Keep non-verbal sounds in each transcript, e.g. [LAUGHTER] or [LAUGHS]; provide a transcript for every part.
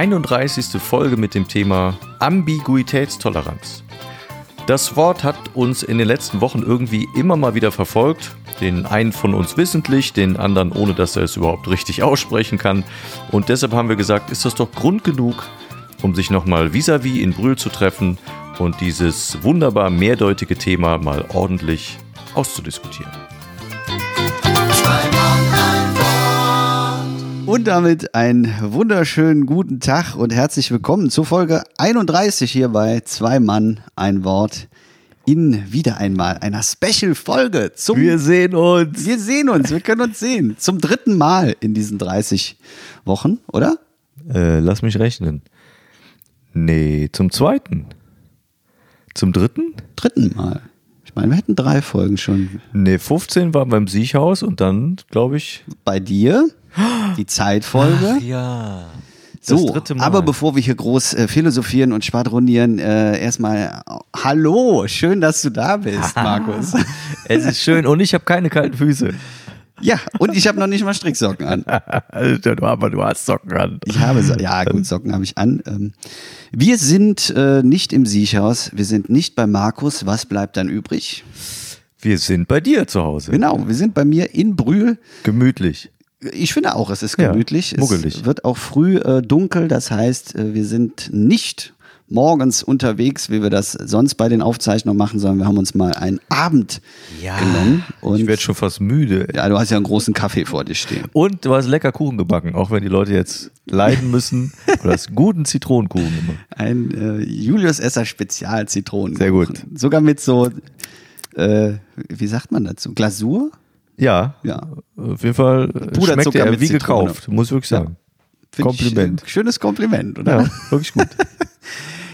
31. Folge mit dem Thema Ambiguitätstoleranz. Das Wort hat uns in den letzten Wochen irgendwie immer mal wieder verfolgt. Den einen von uns wissentlich, den anderen ohne, dass er es überhaupt richtig [LAUGHS] aussprechen kann. Und deshalb haben wir gesagt, ist das doch Grund genug, um sich nochmal vis-à-vis in Brühl zu treffen und dieses wunderbar mehrdeutige Thema mal ordentlich auszudiskutieren. Und damit einen wunderschönen guten Tag und herzlich willkommen zur Folge 31 hier bei Zwei Mann, ein Wort. In wieder einmal einer Special-Folge zum. Wir sehen uns. wir sehen uns, wir können uns sehen. Zum dritten Mal in diesen 30 Wochen, oder? Äh, lass mich rechnen. Nee, zum zweiten. Zum dritten? Dritten Mal. Ich meine, wir hätten drei Folgen schon. Nee, 15 waren wir im Siechhaus und dann, glaube ich. Bei dir, [GASPS] die Zeitfolge. ja. So, aber bevor wir hier groß äh, philosophieren und schwadronieren, äh, erstmal äh, Hallo, schön, dass du da bist, [LAUGHS] Markus. Es ist schön und ich habe keine kalten Füße. ja, und ich habe noch nicht mal Stricksocken an. [LAUGHS] Alter, du, aber du hast Socken an. Ich habe so, ja gut, Socken habe ich an. Ähm, wir sind äh, nicht im Siechhaus, wir sind nicht bei Markus. Was bleibt dann übrig? Wir sind bei dir zu Hause. Genau, wir sind bei mir in Brühl. Gemütlich. Ich finde auch, es ist Ja, gemütlich. muggelig. Es wird auch früh äh, dunkel, das heißt, äh, wir sind nicht morgens unterwegs, wie wir das sonst bei den Aufzeichnungen machen, sondern wir haben uns mal einen Abend genommen. Und Ich werde schon fast müde. ja, du hast ja einen großen Kaffee vor dir stehen. Und du hast lecker Kuchen gebacken, auch wenn die Leute jetzt leiden müssen. Du hast guten Zitronenkuchen gemacht. Ein äh, Julius Esser Spezial Zitronen. Sehr gut. Sogar mit so, äh, wie sagt man dazu? Glasur? Ja, Ja. auf jeden Fall Puderzucker schmeckt er wie Zitrone. gekauft, muss ich wirklich sagen. Find Kompliment. Ich, schönes Kompliment, oder? Ja, wirklich gut. [LAUGHS]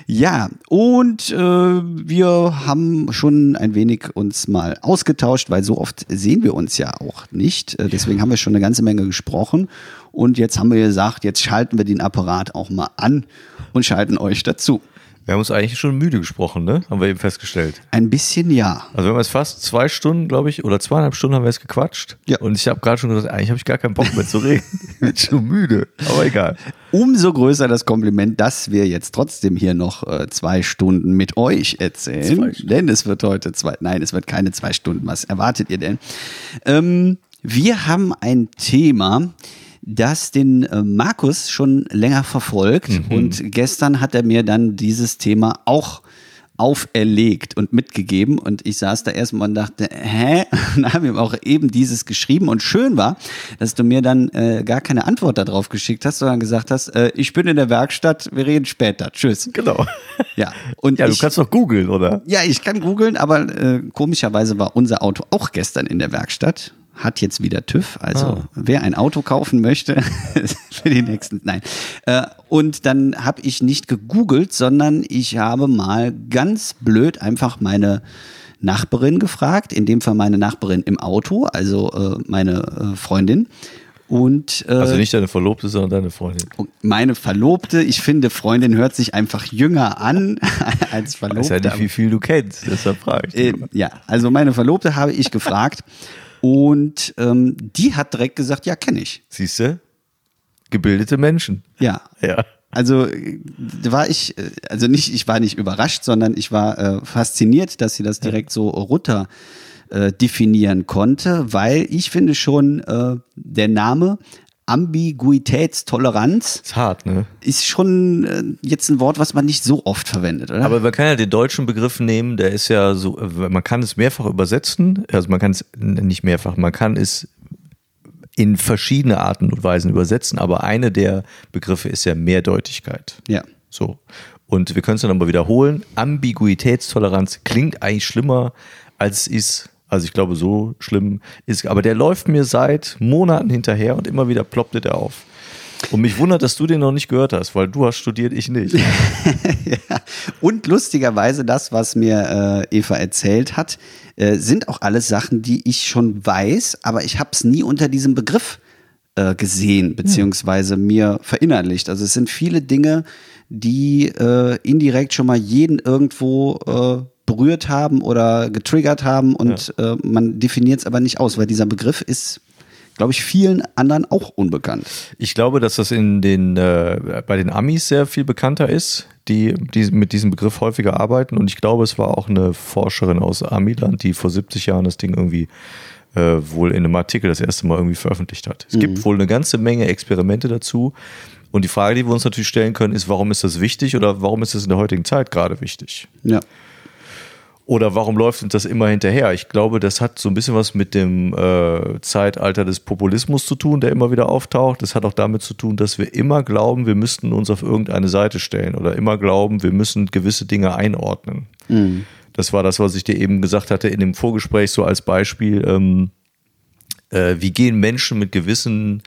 Ja, und äh, wir haben schon ein wenig uns mal ausgetauscht, weil so oft sehen wir uns ja auch nicht. Äh, deswegen haben wir schon eine ganze Menge gesprochen. Und jetzt haben wir gesagt, jetzt schalten wir den Apparat auch mal an und schalten euch dazu. Wir haben uns eigentlich schon müde gesprochen, ne? Haben wir eben festgestellt. Ein bisschen ja. Also wir haben jetzt fast zwei Stunden, glaube ich, oder zweieinhalb Stunden haben wir jetzt gequatscht. Ja. Und ich habe gerade schon gesagt, eigentlich habe ich gar keinen Bock mehr zu reden. [LAUGHS] ich bin schon müde. Aber egal. Umso größer das Kompliment, dass wir jetzt trotzdem hier noch äh, zwei Stunden mit euch erzählen. Stunden. Denn es wird heute zwei, nein, es wird keine zwei Stunden. Was erwartet ihr denn? Ähm, wir haben ein Thema, das den äh, Markus schon länger verfolgt. Und gestern hat er mir dann dieses Thema auch auferlegt und mitgegeben und ich saß da erstmal und dachte, hä? [LAUGHS] Und haben ihm auch eben dieses geschrieben und schön war, dass du mir dann äh, gar keine Antwort darauf geschickt hast, sondern gesagt hast, äh, ich bin in der Werkstatt, wir reden später, tschüss. Genau. [LAUGHS] Ja, und Ja, du ich, kannst doch googeln, oder? ja, ich kann googeln, aber äh, komischerweise war unser Auto auch gestern in der Werkstatt. Hat jetzt wieder TÜV, also Ah. wer ein Auto kaufen möchte [LAUGHS] für die nächsten, nein. Äh, und dann habe ich nicht gegoogelt, sondern ich habe mal ganz blöd einfach meine Nachbarin gefragt, in dem Fall meine Nachbarin im Auto, also äh, meine äh, Freundin. Und äh, Also nicht deine Verlobte, sondern deine Freundin. und meine Verlobte, ich finde, Freundin hört sich einfach jünger an [LAUGHS] als Ich weiß Verlobte. ja nicht, wie viel du kennst, deshalb frage ich. Äh, ja, also meine Verlobte habe ich gefragt und ähm, die hat direkt gesagt, ja, kenne ich. Siehst du? Gebildete Menschen. Ja. Ja. Also äh, da war ich, äh, also nicht, ich war nicht überrascht, sondern ich war äh, fasziniert, dass sie das direkt so runter äh, definieren konnte, weil ich finde schon, äh, der Name Ambiguitätstoleranz Ist hart, ne? ist schon äh, jetzt ein Wort, was man nicht so oft verwendet, oder? Aber man kann ja den deutschen Begriff nehmen, der ist ja so, äh, man kann es mehrfach übersetzen, also man kann es nicht mehrfach, man kann es in verschiedene Arten und Weisen übersetzen, aber eine der Begriffe ist ja Mehrdeutigkeit. ja. So. Und wir können es dann aber wiederholen. Ambiguitätstoleranz klingt eigentlich schlimmer, als es ist. Also ich glaube, so schlimm ist. Aber der läuft mir seit Monaten hinterher und immer wieder ploppte der auf. Und mich wundert, dass du den noch nicht gehört hast, weil du hast studiert, ich nicht. [LAUGHS] ja. Und lustigerweise das, was mir äh, Eva erzählt hat, äh, sind auch alles Sachen, die ich schon weiß, aber ich habe es nie unter diesem Begriff äh, gesehen, beziehungsweise mir verinnerlicht. Also es sind viele Dinge, die äh, indirekt schon mal jeden irgendwo äh, berührt haben oder getriggert haben und äh, man definiert es aber nicht aus, weil dieser Begriff ist, glaube ich, vielen anderen auch unbekannt. Ich glaube, dass das in den, äh, bei den Amis sehr viel bekannter ist, die, die mit diesem Begriff häufiger arbeiten. Und ich glaube, es war auch eine Forscherin aus Amiland, die vor 70 Jahren das Ding irgendwie äh, wohl in einem Artikel das erste Mal irgendwie veröffentlicht hat. Es gibt wohl eine ganze Menge Experimente dazu. Und die Frage, die wir uns natürlich stellen können, ist, warum ist das wichtig oder warum ist das in der heutigen Zeit gerade wichtig? Ja. Oder warum läuft uns das immer hinterher? Ich glaube, das hat so ein bisschen was mit dem äh, Zeitalter des Populismus zu tun, der immer wieder auftaucht. Das hat auch damit zu tun, dass wir immer glauben, wir müssten uns auf irgendeine Seite stellen oder immer glauben, wir müssen gewisse Dinge einordnen. Das war das, was ich dir eben gesagt hatte in dem Vorgespräch, so als Beispiel. Ähm, äh, wie gehen Menschen mit gewissen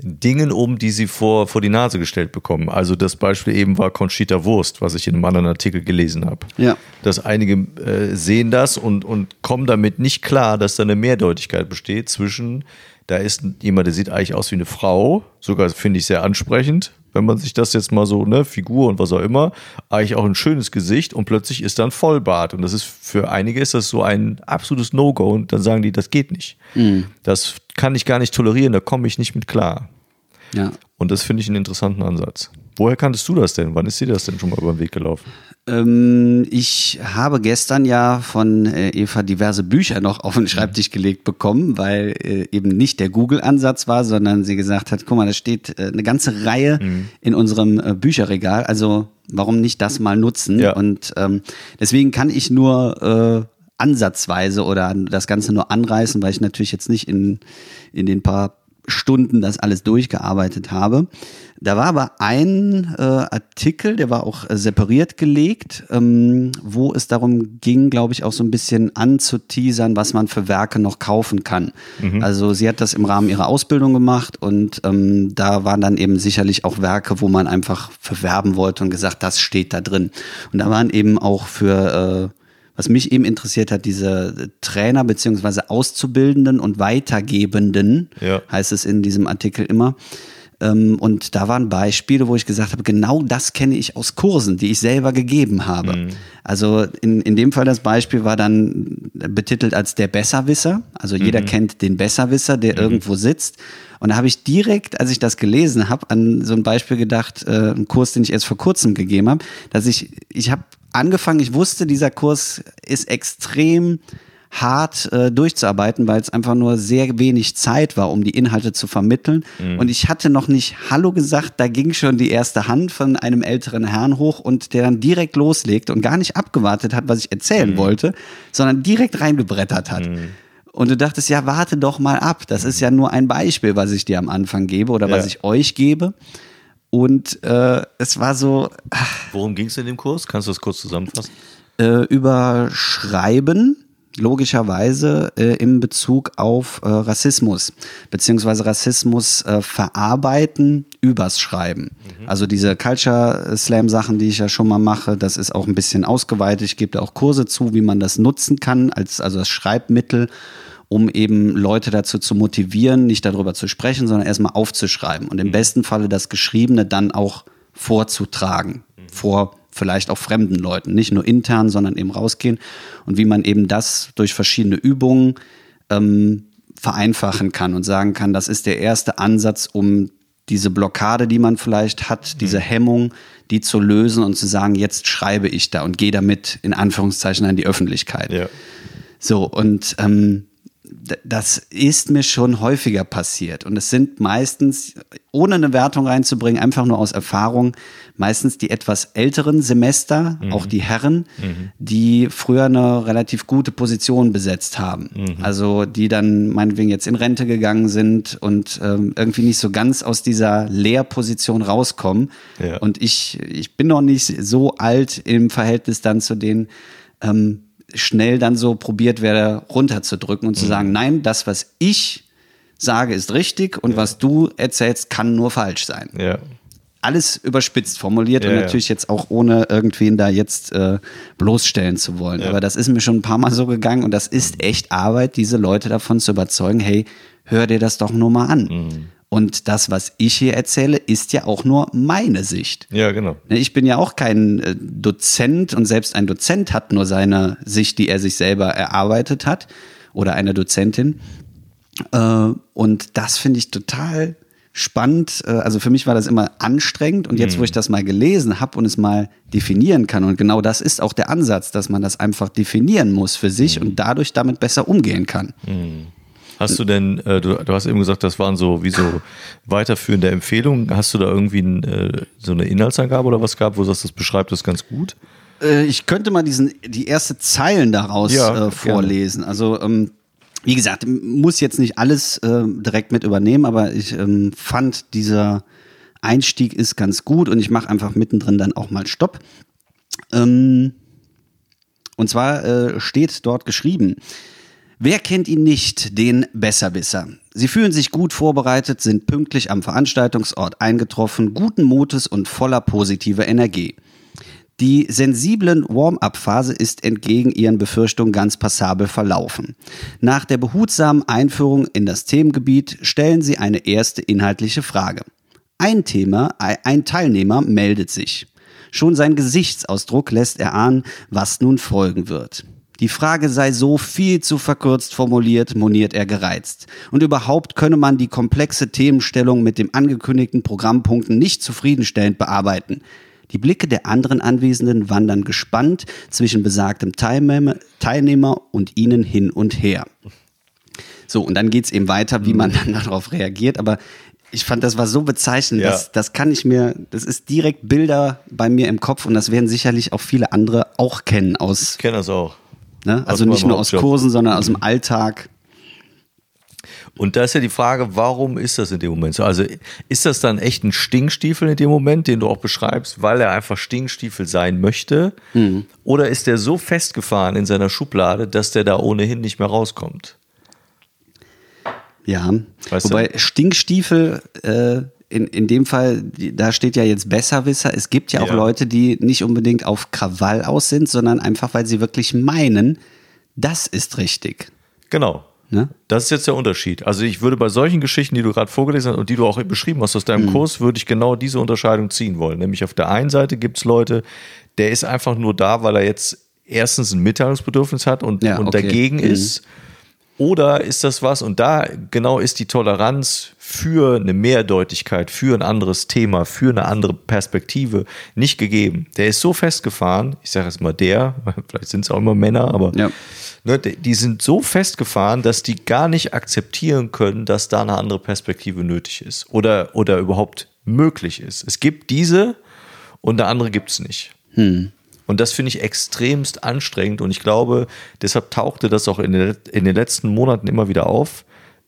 Dingen um, die sie vor, vor die Nase gestellt bekommen. Also das Beispiel eben war Conchita Wurst, was ich in einem anderen Artikel gelesen habe. Ja. Dass einige äh, sehen das und, und kommen damit nicht klar, dass da eine Mehrdeutigkeit besteht zwischen, da ist jemand, der sieht eigentlich aus wie eine Frau, sogar finde ich sehr ansprechend, wenn man sich das jetzt mal so, ne, Figur und was auch immer, eigentlich auch ein schönes Gesicht und plötzlich ist dann Vollbart. Und das ist für einige ist das so ein absolutes No-Go und dann sagen die, das geht nicht. Das kann ich gar nicht tolerieren, da komme ich nicht mit klar. Ja. Und das finde ich einen interessanten Ansatz. Woher kanntest du das denn? Wann ist dir das denn schon mal über den Weg gelaufen? Ähm, ich habe gestern ja von äh, Eva diverse Bücher noch auf den Schreibtisch gelegt bekommen, weil äh, eben nicht der Google-Ansatz war, sondern sie gesagt hat, guck mal, da steht äh, eine ganze Reihe in unserem Bücherregal, also warum nicht das mal nutzen? Ja. Und ähm, deswegen kann ich nur äh, ansatzweise oder das Ganze nur anreißen, weil ich natürlich jetzt nicht in, in den paar Stunden das alles durchgearbeitet habe. Da war aber ein äh, Artikel, der war auch äh, separiert gelegt, ähm, wo es darum ging, glaube ich, auch so ein bisschen anzuteasern, was man für Werke noch kaufen kann. Also sie hat das im Rahmen ihrer Ausbildung gemacht und ähm, da waren dann eben sicherlich auch Werke, wo man einfach verwerben wollte und gesagt, das steht da drin. Und da waren eben auch für äh, was mich eben interessiert hat, diese Trainer beziehungsweise Auszubildenden und Weitergebenden, Ja. heißt es in diesem Artikel immer. Ähm, und da waren Beispiele, wo ich gesagt habe, genau das kenne ich aus Kursen, die ich selber gegeben habe. Also in, in dem Fall das Beispiel war dann betitelt als der Besserwisser. Also jeder kennt den Besserwisser, der irgendwo sitzt. Und da habe ich direkt, als ich das gelesen habe, an so ein Beispiel gedacht, äh, einen Kurs, den ich erst vor kurzem gegeben habe, dass ich, ich habe angefangen, ich wusste, dieser Kurs ist extrem hart äh, durchzuarbeiten, weil es einfach nur sehr wenig Zeit war, um die Inhalte zu vermitteln. Und ich hatte noch nicht Hallo gesagt, da ging schon die erste Hand von einem älteren Herrn hoch und der dann direkt loslegt und gar nicht abgewartet hat, was ich erzählen wollte, sondern direkt reingebrettert hat. Und du dachtest, ja, warte doch mal ab. Das ist ja nur ein Beispiel, was ich dir am Anfang gebe oder was Ja. ich euch gebe. Und äh, es war so Worum ging es in dem Kurs? Kannst du das kurz zusammenfassen? äh, über Schreiben, logischerweise äh, im Bezug auf äh, Rassismus, beziehungsweise Rassismus äh, verarbeiten übers Schreiben. Also diese Culture Slam Sachen, die ich ja schon mal mache, das ist auch ein bisschen ausgeweitet. Ich gebe da auch Kurse zu, wie man das nutzen kann, als also das Schreibmittel um eben Leute dazu zu motivieren, nicht darüber zu sprechen, sondern erstmal aufzuschreiben und im besten Falle das Geschriebene dann auch vorzutragen, vor vielleicht auch fremden Leuten, nicht nur intern, sondern eben rausgehen und wie man eben das durch verschiedene Übungen ähm, vereinfachen kann und sagen kann, das ist der erste Ansatz, um diese Blockade, die man vielleicht hat, diese Hemmung, die zu lösen und zu sagen, jetzt schreibe ich da und gehe damit in Anführungszeichen an die Öffentlichkeit. Ja. So, und ähm, das ist mir schon häufiger passiert. Und es sind meistens, ohne eine Wertung reinzubringen, einfach nur aus Erfahrung, meistens die etwas älteren Semester, auch die Herren, die früher eine relativ gute Position besetzt haben. Also die dann meinetwegen jetzt in Rente gegangen sind und ähm, irgendwie nicht so ganz aus dieser Lehrposition rauskommen. Ja. Und ich, ich bin noch nicht so alt im Verhältnis dann zu denen, ähm, schnell dann so probiert werde, runterzudrücken und zu sagen, nein, das, was ich sage, ist richtig und was du erzählst, kann nur falsch sein. Ja. Alles überspitzt formuliert Ja, und ja. natürlich jetzt auch ohne irgendwen da jetzt äh, bloßstellen zu wollen. Aber das ist mir schon ein paar Mal so gegangen und das ist echt Arbeit, diese Leute davon zu überzeugen, hey, hör dir das doch nur mal an. Mhm. Und das, was ich hier erzähle, ist ja auch nur meine Sicht. Ja, genau. Ne, Ich bin ja auch kein äh, Dozent und selbst ein Dozent hat nur seine Sicht, die er sich selber erarbeitet hat oder eine Dozentin. Äh, Und das finde ich total spannend. Äh, Also für mich war das immer anstrengend und jetzt, wo ich das mal gelesen habe und es mal definieren kann und genau das ist auch der Ansatz, dass man das einfach definieren muss für sich und dadurch damit besser umgehen kann. Hast du denn, äh, du, du hast eben gesagt, das waren so wie so weiterführende Empfehlungen. Hast du da irgendwie ein, äh, so eine Inhaltsangabe oder was gehabt, wo du sagst, das beschreibt das ganz gut? Äh, ich könnte mal diesen, die erste Zeilen daraus Ja, äh, gerne. vorlesen. Also, ähm, wie gesagt, muss jetzt nicht alles äh, direkt mit übernehmen, aber ich ähm, fand, dieser Einstieg ist ganz gut und ich mache einfach mittendrin dann auch mal Stopp. Ähm, und zwar äh, steht dort geschrieben, Wer kennt ihn nicht, den Besserwisser? Sie fühlen sich gut vorbereitet, sind pünktlich am Veranstaltungsort eingetroffen, guten Mutes und voller positiver Energie. Die sensiblen Warm-up-Phase ist entgegen ihren Befürchtungen ganz passabel verlaufen. Nach der behutsamen Einführung in das Themengebiet stellen sie eine erste inhaltliche Frage. Ein Thema, ein Teilnehmer meldet sich. Schon sein Gesichtsausdruck lässt erahnen, was nun folgen wird. Die Frage sei so viel zu verkürzt formuliert, moniert er gereizt. Und überhaupt könne man die komplexe Themenstellung mit dem angekündigten Programmpunkten nicht zufriedenstellend bearbeiten. Die Blicke der anderen Anwesenden wandern gespannt zwischen besagtem Teilnehmer, und ihnen hin und her. So, und dann geht's eben weiter, wie man dann [LAUGHS] darauf reagiert. Aber ich fand, das war so bezeichnend, Ja. das, das kann ich mir, das ist direkt Bilder bei mir im Kopf und das werden sicherlich auch viele andere auch kennen aus, Ich kenne das auch. Ne? also nicht nur aus. Kursen, sondern aus dem Alltag. Und da ist ja die Frage, warum ist das in dem Moment so? Also ist das dann echt ein Stinkstiefel in dem Moment, den du auch beschreibst, weil er einfach Stinkstiefel sein möchte? Oder ist der so festgefahren in seiner Schublade, dass der da ohnehin nicht mehr rauskommt? Ja, Weißt du? wobei Stinkstiefel äh, in, in dem Fall, da steht ja jetzt Besserwisser. Es gibt ja auch Ja. Leute, die nicht unbedingt auf Krawall aus sind, sondern einfach, weil sie wirklich meinen, das ist richtig. Genau. Ne? Das ist jetzt der Unterschied. Also ich würde bei solchen Geschichten, die du gerade vorgelesen hast und die du auch beschrieben hast aus deinem Mhm. Kurs, würde ich genau diese Unterscheidung ziehen wollen. Nämlich auf der einen Seite gibt es Leute, der ist einfach nur da, weil er jetzt erstens ein Mitteilungsbedürfnis hat und, Ja, und okay. dagegen Mhm. ist. Oder ist das was, und da genau ist die Toleranz für eine Mehrdeutigkeit, für ein anderes Thema, für eine andere Perspektive nicht gegeben. Der ist so festgefahren, ich sage jetzt mal der, [LAUGHS] vielleicht sind es auch immer Männer, aber Ja. ne, die sind so festgefahren, dass die gar nicht akzeptieren können, dass da eine andere Perspektive nötig ist oder, oder überhaupt möglich ist. Es gibt diese und eine andere gibt es nicht. Und das finde ich extremst anstrengend und ich glaube, deshalb tauchte das auch in den, in den letzten Monaten immer wieder auf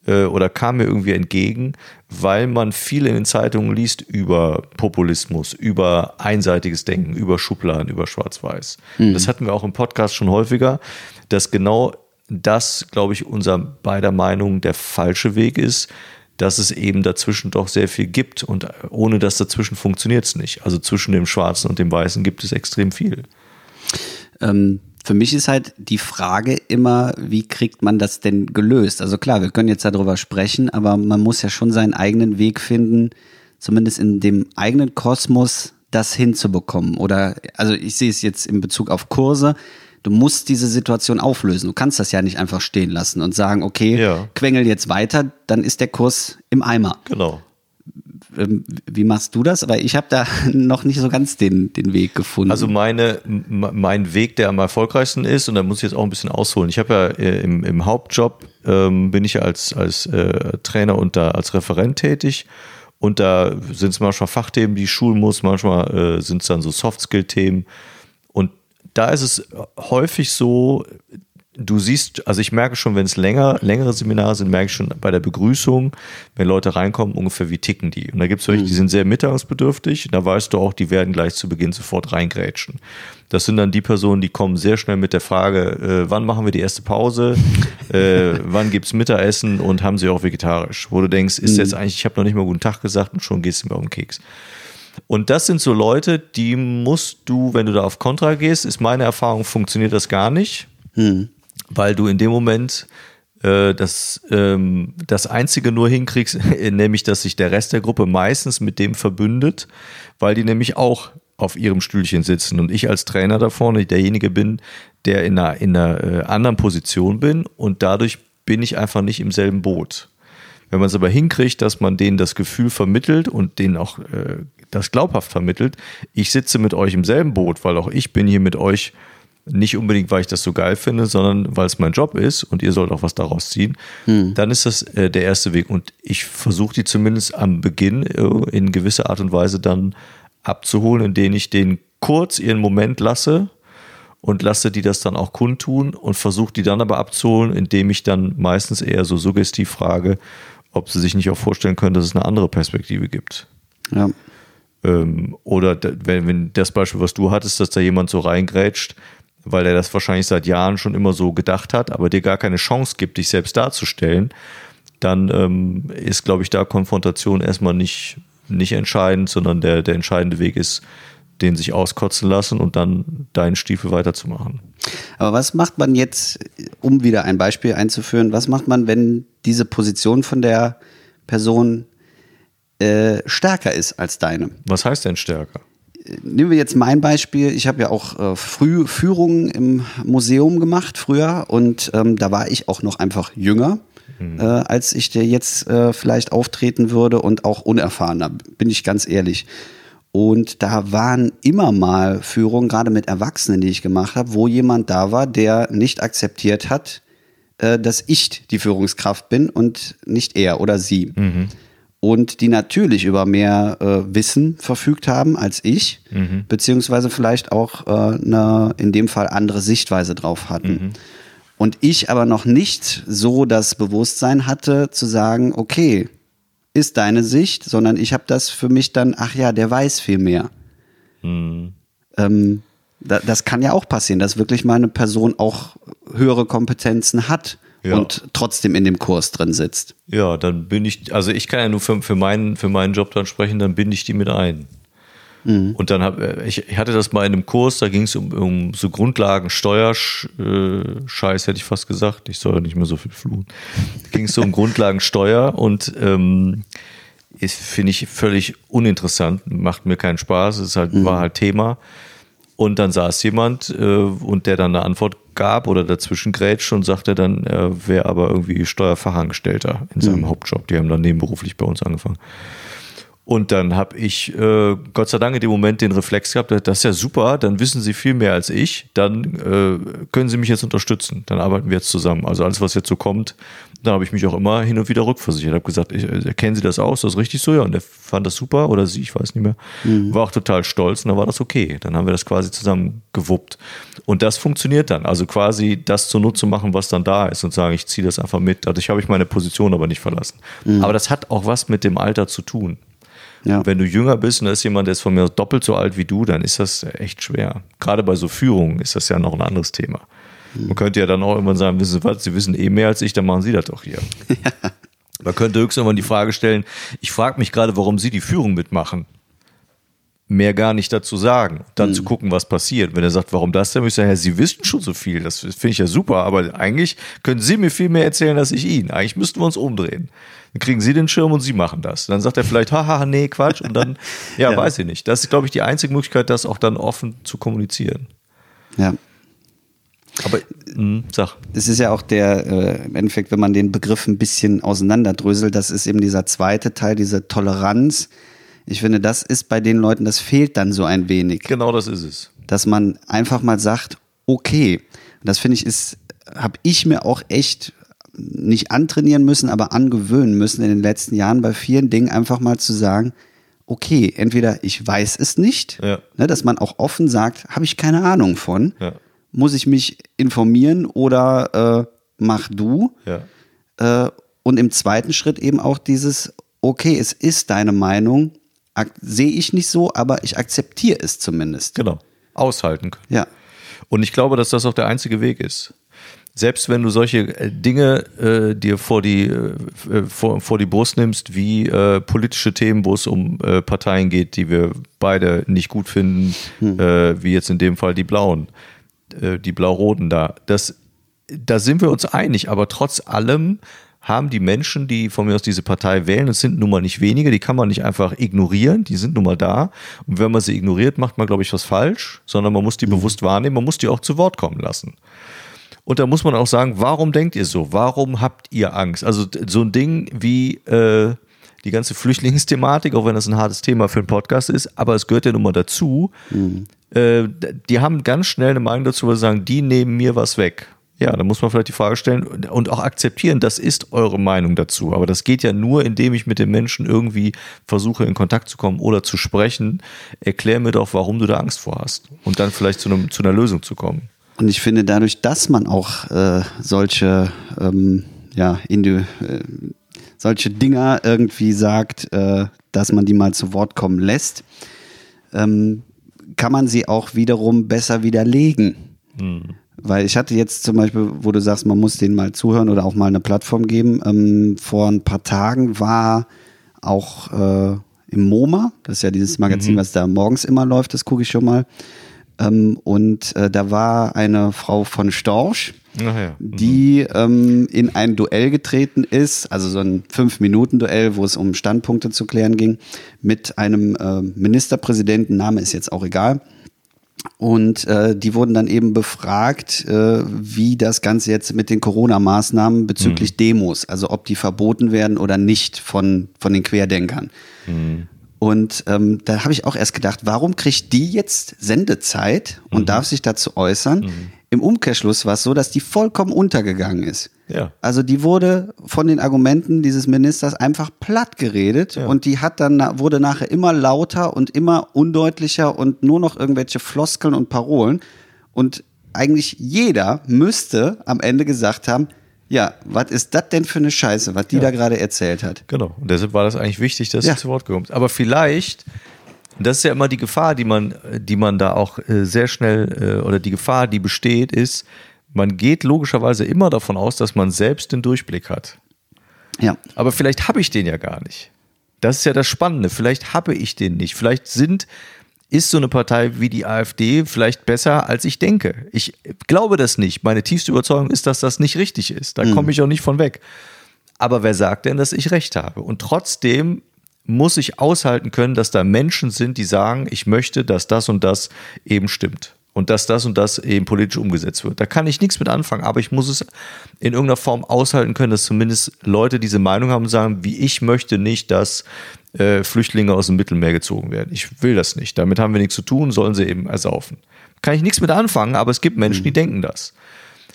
äh, oder kam mir irgendwie entgegen, weil man viel in den Zeitungen liest über Populismus, über einseitiges Denken, über Schubladen, über Schwarz-Weiß. Das hatten wir auch im Podcast schon häufiger, dass genau das, glaube ich, unser beider Meinung der falsche Weg ist, dass es eben dazwischen doch sehr viel gibt und ohne das dazwischen funktioniert es nicht. Also zwischen dem Schwarzen und dem Weißen gibt es extrem viel. Ähm, für mich ist halt die Frage immer, wie kriegt man das denn gelöst? Also klar, wir können jetzt darüber sprechen, aber man muss ja schon seinen eigenen Weg finden, zumindest in dem eigenen Kosmos das hinzubekommen. Oder, also ich sehe es jetzt in Bezug auf Kurse. Du musst diese Situation auflösen. Du kannst das ja nicht einfach stehen lassen und sagen, okay, Ja. quengel jetzt weiter, dann ist der Kurs im Eimer. Genau. Ähm, Wie machst du das? Weil ich habe da [LAUGHS] noch nicht so ganz den, den Weg gefunden. Also meine, mein Weg, der am erfolgreichsten ist, und da muss ich jetzt auch ein bisschen ausholen. Ich habe ja äh, im, im Hauptjob, ähm, bin ich als, als äh, Trainer und da als Referent tätig. Und da sind es manchmal Fachthemen, die ich schulen muss, manchmal äh, sind es dann so Soft-Skill-Themen. Und da ist es häufig so, du siehst, also ich merke schon, wenn es länger, längere Seminare sind, merke ich schon bei der Begrüßung, wenn Leute reinkommen, ungefähr wie ticken die. Und da gibt es welche, die sind sehr mitteilungsbedürftig. Da weißt du auch, die werden gleich zu Beginn sofort reingrätschen. Das sind dann die Personen, die kommen sehr schnell mit der Frage, äh, wann machen wir die erste Pause, [LAUGHS] äh, wann gibt's Mittagessen und haben sie auch vegetarisch. Wo du denkst, ist jetzt eigentlich, ich habe noch nicht mal guten Tag gesagt und schon gehst du mir auf den Keks. Und das sind so Leute, die musst du, wenn du da auf Kontra gehst, ist meine Erfahrung, funktioniert das gar nicht, weil du in dem Moment äh, das, ähm, das Einzige nur hinkriegst, [LAUGHS] nämlich, dass sich der Rest der Gruppe meistens mit dem verbündet, weil die nämlich auch auf ihrem Stühlchen sitzen und ich als Trainer da vorne derjenige bin, der in einer, in einer äh, anderen Position bin und dadurch bin ich einfach nicht im selben Boot. Wenn man es aber hinkriegt, dass man denen das Gefühl vermittelt und denen auch äh, das glaubhaft vermittelt, ich sitze mit euch im selben Boot, weil auch ich bin hier mit euch nicht unbedingt, weil ich das so geil finde, sondern weil es mein Job ist und ihr sollt auch was daraus ziehen, hm. dann ist das äh, der erste Weg. Und ich versuche die zumindest am Beginn äh, in gewisser Art und Weise dann abzuholen, indem ich denen kurz ihren Moment lasse und lasse die das dann auch kundtun und versuche die dann aber abzuholen, indem ich dann meistens eher so suggestiv frage, ob sie sich nicht auch vorstellen können, dass es eine andere Perspektive gibt. Ja. Ähm, oder wenn, wenn das Beispiel, was du hattest, dass da jemand so reingrätscht, weil er das wahrscheinlich seit Jahren schon immer so gedacht hat, aber dir gar keine Chance gibt, dich selbst darzustellen, dann ähm, ist, glaube ich, da Konfrontation erstmal nicht, nicht entscheidend, sondern der, der entscheidende Weg ist, den sich auskotzen lassen und dann deinen Stiefel weiterzumachen. Aber was macht man jetzt, um wieder ein Beispiel einzuführen, was macht man, wenn diese Position von der Person äh, stärker ist als deine? Was heißt denn stärker? Nehmen wir jetzt mein Beispiel. Ich habe ja auch äh, früh Führungen im Museum gemacht früher und ähm, da war ich auch noch einfach jünger. Mhm. Äh, als ich dir jetzt äh, vielleicht auftreten würde und auch unerfahrener, bin ich ganz ehrlich. Und da waren immer mal Führungen, gerade mit Erwachsenen, die ich gemacht habe, wo jemand da war, der nicht akzeptiert hat, äh, dass ich die Führungskraft bin und nicht er oder sie. Mhm und die natürlich über mehr äh, Wissen verfügt haben als ich, mhm. beziehungsweise vielleicht auch äh, eine in dem Fall andere Sichtweise drauf hatten. Mhm. Und ich aber noch nicht so das Bewusstsein hatte zu sagen, okay, ist deine Sicht, sondern ich habe das für mich dann, ach ja, der weiß viel mehr. Mhm. Ähm, da, das kann ja auch passieren, dass wirklich mal eine Person auch höhere Kompetenzen hat ja. und trotzdem in dem Kurs drin sitzt. Ja, dann bin ich, also ich kann ja nur für, für, meinen, für meinen Job dann sprechen, dann binde ich die mit ein. Mhm. Und dann habe ich, ich hatte das mal in einem Kurs, da ging es um, um so Grundlagen Steuerscheiß, hätte ich fast gesagt. Ich soll ja nicht mehr so viel fluchen. ging es so um Grundlagen Steuer und ähm, finde ich völlig uninteressant, macht mir keinen Spaß, es halt, mhm. war halt Thema. Und dann saß jemand äh, und der dann eine Antwort gab oder dazwischen grätscht und sagte dann, er wäre aber irgendwie Steuerfachangestellter in seinem mhm. Hauptjob. Die haben dann nebenberuflich bei uns angefangen. Und dann habe ich äh, Gott sei Dank in dem Moment den Reflex gehabt, das ist ja super, dann wissen Sie viel mehr als ich, dann äh, können Sie mich jetzt unterstützen, dann arbeiten wir jetzt zusammen. Also alles, was jetzt so kommt, da habe ich mich auch immer hin und wieder rückversichert. Habe gesagt, ich, äh, kennen Sie das aus? Das ist richtig so? Ja, und der fand das super oder sie, ich weiß nicht mehr. Mhm. War auch total stolz und dann war das okay. Dann haben wir das quasi zusammen gewuppt. Und das funktioniert dann. Also quasi das zunutze machen, was dann da ist und sagen, ich ziehe das einfach mit. Dadurch habe ich meine Position aber nicht verlassen. Mhm. Aber das hat auch was mit dem Alter zu tun. Ja. Wenn du jünger bist und da ist jemand, der ist von mir doppelt so alt wie du, dann ist das echt schwer. Gerade bei so Führungen ist das ja noch ein anderes Thema. Man könnte ja dann auch irgendwann sagen, wissen Sie was, Sie wissen eh mehr als ich, dann machen Sie das doch hier. [LAUGHS] Ja. Man könnte höchstens irgendwann die Frage stellen, ich frage mich gerade, warum Sie die Führung mitmachen mehr gar nicht dazu sagen, dann mhm. zu gucken, was passiert. Wenn er sagt, warum das denn, muss ich sagen, ja, Sie wissen schon so viel, das finde ich ja super, aber eigentlich können Sie mir viel mehr erzählen als ich Ihnen. Eigentlich müssten wir uns umdrehen. Dann kriegen Sie den Schirm und Sie machen das. Dann sagt er vielleicht, [LAUGHS] haha, nee, Quatsch, und dann, [LAUGHS] ja, ja. weiß ich nicht. Das ist, glaube ich, die einzige Möglichkeit, das auch dann offen zu kommunizieren. Ja. Aber mh, hm, sag. Das ist ja auch der, äh, im Endeffekt, wenn man den Begriff ein bisschen auseinanderdröselt, das ist eben dieser zweite Teil, diese Toleranz, ich finde, das ist bei den Leuten, das fehlt dann so ein wenig. Genau das ist es. Dass man einfach mal sagt, okay. Das finde ich ist, habe ich mir auch echt nicht antrainieren müssen, aber angewöhnen müssen in den letzten Jahren bei vielen Dingen einfach mal zu sagen, okay, entweder ich weiß es nicht, ja. ne, dass man auch offen sagt, habe ich keine Ahnung von, ja. Muss ich mich informieren oder äh, mach du. Ja. Äh, und im zweiten Schritt eben auch dieses, okay, es ist deine Meinung, sehe ich nicht so, aber ich akzeptiere es zumindest. Genau. Aushalten können. Ja. Und ich glaube, dass das auch der einzige Weg ist. Selbst wenn du solche äh, Dinge äh, dir vor die, äh, äh, vor, vor die Brust nimmst, wie äh, politische Themen, wo es um äh, Parteien geht, die wir beide nicht gut finden, hm. wie jetzt in dem Fall die Blauen, die Blau-Roten da, das da sind wir uns einig, aber trotz allem haben die Menschen, die von mir aus diese Partei wählen, es sind nun mal nicht wenige, die kann man nicht einfach ignorieren, die sind nun mal da. Und wenn man sie ignoriert, macht man, glaube ich, was falsch, sondern man muss die bewusst wahrnehmen, man muss die auch zu Wort kommen lassen. Und da muss man auch sagen, warum denkt ihr so? Warum habt ihr Angst? Also so ein Ding wie äh, die ganze Flüchtlingsthematik, auch wenn das ein hartes Thema für einen Podcast ist, aber es gehört ja nun mal dazu. Mhm. Äh, die haben ganz schnell eine Meinung dazu, weil sie sagen, die nehmen mir was weg. Ja, da muss man vielleicht die Frage stellen und auch akzeptieren, das ist eure Meinung dazu. Aber das geht ja nur, indem ich mit den Menschen irgendwie versuche, in Kontakt zu kommen oder zu sprechen. Erklär mir doch, warum du da Angst vor hast. Und dann vielleicht zu, einem, zu einer Lösung zu kommen. Und ich finde, dadurch, dass man auch äh, solche, ähm, ja, Indi äh, solche Dinger irgendwie sagt, äh, dass man die mal zu Wort kommen lässt, ähm, kann man sie auch wiederum besser widerlegen. Hm. Weil ich hatte jetzt zum Beispiel, wo du sagst, man muss denen mal zuhören oder auch mal eine Plattform geben. Ähm, vor ein paar Tagen war auch äh, im MoMA, das ist ja dieses Magazin, mhm. was da morgens immer läuft, das gucke ich schon mal. Ähm, und äh, da war eine Frau von Storch, ja. mhm. die ähm, in ein Duell getreten ist, also so ein Fünf-Minuten-Duell, wo es um Standpunkte zu klären ging, mit einem äh, Ministerpräsidenten, Name ist jetzt auch egal und äh, die wurden dann eben befragt, äh, wie das Ganze jetzt mit den Corona-Maßnahmen bezüglich mhm. Demos, also ob die verboten werden oder nicht von, von den Querdenkern. Mhm. Und ähm, da habe ich auch erst gedacht, warum kriegt die jetzt Sendezeit und mhm. darf sich dazu äußern? Im Umkehrschluss war es so, dass die vollkommen untergegangen ist. Ja. Also die wurde von den Argumenten dieses Ministers einfach platt geredet ja. und die hat dann wurde nachher immer lauter und immer undeutlicher und nur noch irgendwelche Floskeln und Parolen und eigentlich jeder müsste am Ende gesagt haben, ja, was ist das denn für eine Scheiße, was die ja. da gerade erzählt hat? Genau. Und deshalb war das eigentlich wichtig, dass ja. sie zu Wort kommt. Aber vielleicht das ist ja immer die Gefahr, die man, die man da auch äh, sehr schnell äh, oder die Gefahr, die besteht, ist, man geht logischerweise immer davon aus, dass man selbst den Durchblick hat. Ja. Aber vielleicht habe ich den ja gar nicht. Das ist ja das Spannende. Vielleicht habe ich den nicht. Vielleicht sind, ist so eine Partei wie die AfD vielleicht besser, als ich denke. Ich glaube das nicht. Meine tiefste Überzeugung ist, dass das nicht richtig ist. Da mhm. komme ich auch nicht von weg. Aber wer sagt denn, dass ich recht habe? Und trotzdem muss ich aushalten können, dass da Menschen sind, die sagen, ich möchte, dass das und das eben stimmt. Und dass das und das eben politisch umgesetzt wird. Da kann ich nichts mit anfangen, aber ich muss es in irgendeiner Form aushalten können, dass zumindest Leute diese Meinung haben und sagen, wie ich möchte nicht, dass äh, Flüchtlinge aus dem Mittelmeer gezogen werden. Ich will das nicht. Damit haben wir nichts zu tun, sollen sie eben ersaufen. Kann ich nichts mit anfangen, aber es gibt Menschen, die mhm. denken das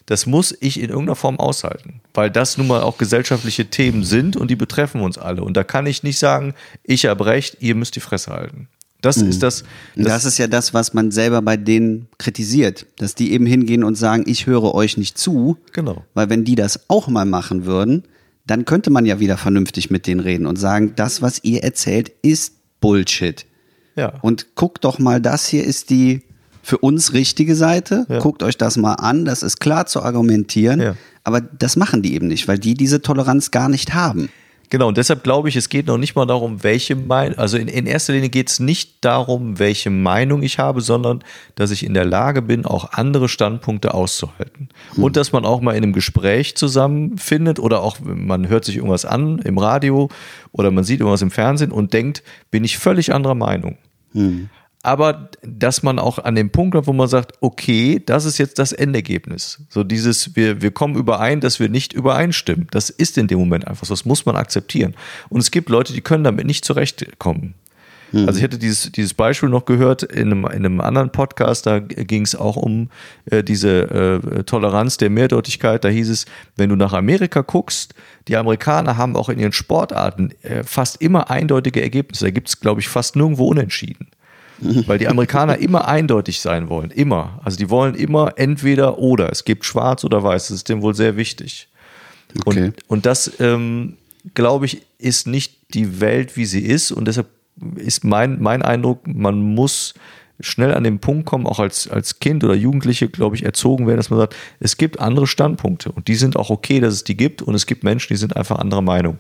das muss ich in irgendeiner Form aushalten, weil das nun mal auch gesellschaftliche Themen sind und die betreffen uns alle. Und da kann ich nicht sagen, ich habe recht, ihr müsst die Fresse halten. Das mhm. ist das, das. Das ist ja das, was man selber bei denen kritisiert, dass die eben hingehen und sagen, ich höre euch nicht zu. Genau. Weil wenn die das auch mal machen würden, dann könnte man ja wieder vernünftig mit denen reden und sagen, das, was ihr erzählt, ist Bullshit. Ja. Und guckt doch mal, das hier ist die für uns richtige Seite. Ja. Guckt euch das mal an, das ist klar zu argumentieren. Ja. Aber das machen die eben nicht, weil die diese Toleranz gar nicht haben. Genau, und deshalb glaube ich, es geht noch nicht mal darum, welche Meinung, also in, in erster Linie geht es nicht darum, welche Meinung ich habe, sondern dass ich in der Lage bin, auch andere Standpunkte auszuhalten. Hm. Und dass man auch mal in einem Gespräch zusammenfindet oder auch man hört sich irgendwas an im Radio oder man sieht irgendwas im Fernsehen und denkt, bin ich völlig anderer Meinung. Hm aber dass man auch an dem Punkt kommt, wo man sagt, okay, das ist jetzt das Endergebnis. So dieses, wir, wir kommen überein, dass wir nicht übereinstimmen. Das ist in dem Moment einfach so, das muss man akzeptieren. Und es gibt Leute, die können damit nicht zurechtkommen. Hm. Also ich hatte dieses, dieses Beispiel noch gehört in einem, in einem anderen Podcast, da ging es auch um äh, diese äh, Toleranz der Mehrdeutigkeit. Da hieß es, wenn du nach Amerika guckst, die Amerikaner haben auch in ihren Sportarten äh, fast immer eindeutige Ergebnisse. Da gibt es, glaube ich, fast nirgendwo unentschieden. Weil die Amerikaner immer eindeutig sein wollen. Immer. Also die wollen immer entweder oder. Es gibt schwarz oder weiß. Das ist dem wohl sehr wichtig. Okay. Und, und das, ähm, glaube ich, ist nicht die Welt, wie sie ist. Und deshalb ist mein, mein Eindruck, man muss schnell an den Punkt kommen, auch als, als Kind oder Jugendliche, glaube ich, erzogen werden, dass man sagt, es gibt andere Standpunkte und die sind auch okay, dass es die gibt und es gibt Menschen, die sind einfach anderer Meinung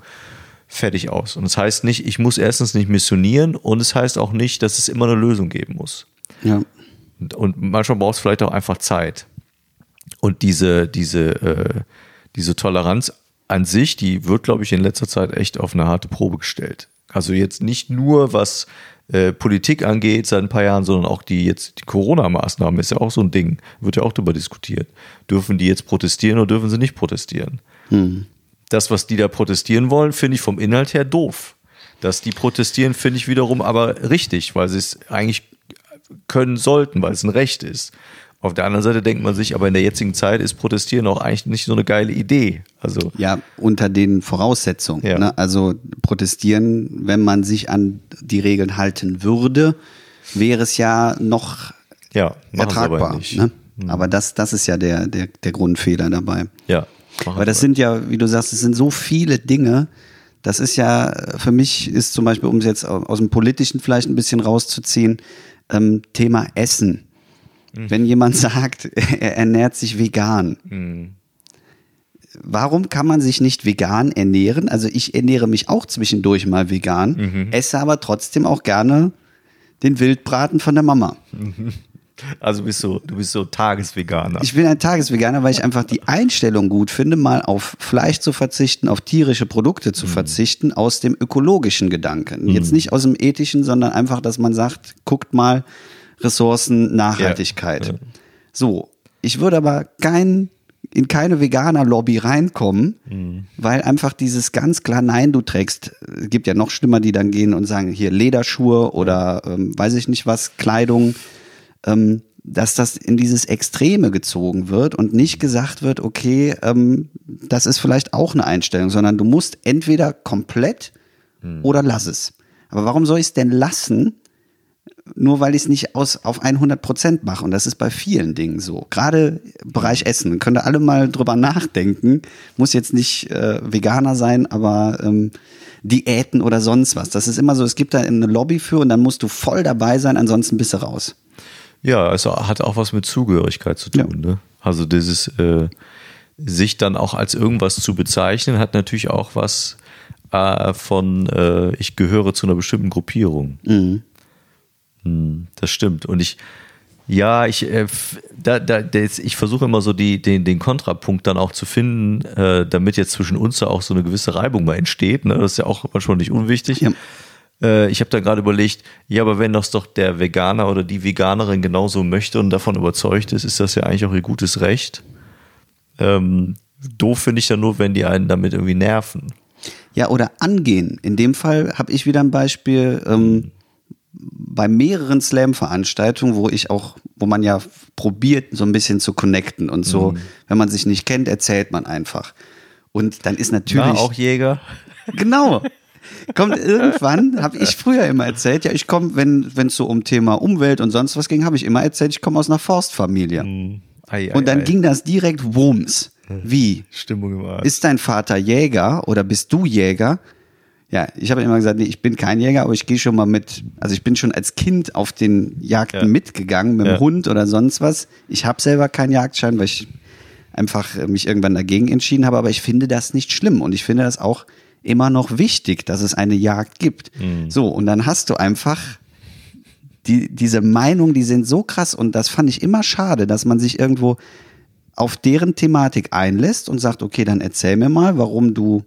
fertig aus. Und das heißt nicht, ich muss erstens nicht missionieren und es heißt auch nicht, dass es immer eine Lösung geben muss. Ja. Und, und manchmal braucht es vielleicht auch einfach Zeit. Und diese, diese, äh, diese Toleranz an sich, die wird, glaube ich, in letzter Zeit echt auf eine harte Probe gestellt. Also jetzt nicht nur, was äh, Politik angeht seit ein paar Jahren, sondern auch die jetzt die Corona-Maßnahmen ist ja auch so ein Ding, wird ja auch darüber diskutiert. Dürfen die jetzt protestieren oder dürfen sie nicht protestieren? Hm. Das, was die da protestieren wollen, finde ich vom Inhalt her doof. Dass die protestieren, finde ich wiederum aber richtig, weil sie es eigentlich können sollten, weil es ein Recht ist. Auf der anderen Seite denkt man sich, aber in der jetzigen Zeit ist Protestieren auch eigentlich nicht so eine geile Idee. Also Ja, unter den Voraussetzungen. Ja. Ne? Also protestieren, wenn man sich an die Regeln halten würde, wäre es ja noch ja, aber ertragbar. nicht. Ne? Aber das, das ist ja der, der, der Grundfehler dabei. Ja. Machen Aber das sind ja, wie du sagst, es sind so viele Dinge. Das ist ja, für mich ist zum Beispiel, um es jetzt aus dem Politischen vielleicht ein bisschen rauszuziehen, ähm, Thema Essen. Wenn jemand [LAUGHS] sagt, er ernährt sich vegan, warum kann man sich nicht vegan ernähren? Also ich ernähre mich auch zwischendurch mal vegan, esse aber trotzdem auch gerne den Wildbraten von der Mama. Also bist du, du bist so Tagesveganer. Ich bin ein Tagesveganer, weil ich einfach die Einstellung gut finde, mal auf Fleisch zu verzichten, auf tierische Produkte zu verzichten, aus dem ökologischen Gedanken. Jetzt nicht aus dem ethischen, sondern einfach, dass man sagt, guckt mal, Ressourcen, Nachhaltigkeit. Ja, ja. So, ich würde aber kein, in keine Veganer-Lobby reinkommen, weil einfach dieses ganz klar, nein, du trägst, es gibt ja noch schlimmer, die dann gehen und sagen, hier Lederschuhe oder ähm, weiß ich nicht was, Kleidung, ähm, dass das in dieses Extreme gezogen wird und nicht gesagt wird, okay, ähm, das ist vielleicht auch eine Einstellung, sondern du musst entweder komplett oder lass es. Aber warum soll ich es denn lassen, nur weil ich es nicht aus, auf 100 Prozent mache? Und das ist bei vielen Dingen so. Gerade im Bereich Essen. Könnt ihr alle mal drüber nachdenken. Muss jetzt nicht äh, Veganer sein, aber ähm, Diäten oder sonst was. Das ist immer so, es gibt da eine Lobby für und dann musst du voll dabei sein, ansonsten bist du raus. Ja, also hat auch was mit Zugehörigkeit zu tun. Ne? Also dieses äh, sich dann auch als irgendwas zu bezeichnen, hat natürlich auch was äh, von äh, ich gehöre zu einer bestimmten Gruppierung. Hm, das stimmt. Und ich, ja, ich, äh, da, da, ich versuche immer so die, den, den Kontrapunkt dann auch zu finden, äh, damit jetzt zwischen uns da auch so eine gewisse Reibung mal entsteht. Ne? Das ist ja auch manchmal nicht unwichtig. Ja. Äh, ich habe da gerade überlegt, ja, aber wenn das doch der Veganer oder die Veganerin genauso möchte und davon überzeugt ist, ist das ja eigentlich auch ihr gutes Recht. Ähm, doof finde ich ja nur, wenn die einen damit irgendwie nerven. Ja, oder angehen. In dem Fall habe ich wieder ein Beispiel ähm, bei mehreren Slam-Veranstaltungen, wo ich auch, wo man ja probiert, so ein bisschen zu connecten und so, Mhm. wenn man sich nicht kennt, erzählt man einfach. Und dann ist natürlich. Na, auch Jäger. Genau. [LAUGHS] Kommt irgendwann, habe ich früher immer erzählt, ja, ich komme, wenn es so um Thema Umwelt und sonst was ging, habe ich immer erzählt, ich komme aus einer Forstfamilie. Ei, ei, Und dann ei. ging das direkt Wumms. Wie? Stimmung im Arsch. Ist dein Vater Jäger oder bist du Jäger? Ja, ich habe immer gesagt, nee, ich bin kein Jäger, aber ich gehe schon mal mit, also ich bin schon als Kind auf den Jagden Ja. mitgegangen mit dem Ja. Hund oder sonst was. Ich habe selber keinen Jagdschein, weil ich einfach mich irgendwann dagegen entschieden habe, aber ich finde das nicht schlimm und ich finde das auch immer noch wichtig, dass es eine Jagd gibt. So, und dann hast du einfach die, diese Meinung, die sind so krass und das fand ich immer schade, dass man sich irgendwo auf deren Thematik einlässt und sagt, okay, dann erzähl mir mal, warum du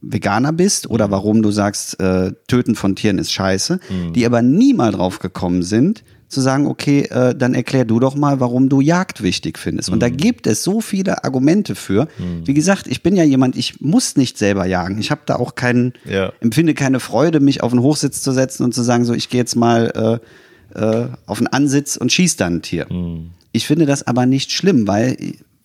Veganer bist oder warum du sagst, äh, Töten von Tieren ist scheiße, die aber nie mal drauf gekommen sind, zu sagen, okay, äh, dann erklär du doch mal, warum du Jagd wichtig findest. Und da gibt es so viele Argumente für. Wie gesagt, ich bin ja jemand, ich muss nicht selber jagen. Ich habe da auch keinen, Ja. empfinde keine Freude, mich auf den Hochsitz zu setzen und zu sagen, so, ich gehe jetzt mal äh, äh, auf einen Ansitz und schieß dann ein Tier. Ich finde das aber nicht schlimm, weil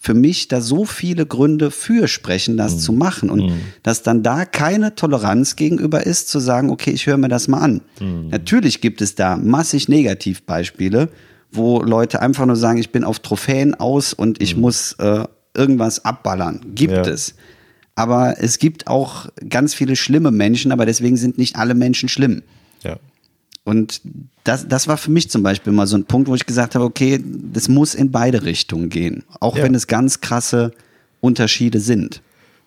für mich da so viele Gründe für sprechen, das zu machen und dass dann da keine Toleranz gegenüber ist, zu sagen, okay, ich höre mir das mal an. Natürlich gibt es da massig Negativbeispiele, wo Leute einfach nur sagen, ich bin auf Trophäen aus und ich muss äh, irgendwas abballern. Gibt Ja. es. Aber es gibt auch ganz viele schlimme Menschen, aber deswegen sind nicht alle Menschen schlimm. Ja. Und das, das war für mich zum Beispiel mal so ein Punkt, wo ich gesagt habe, okay, das muss in beide Richtungen gehen. Auch Ja. wenn es ganz krasse Unterschiede sind.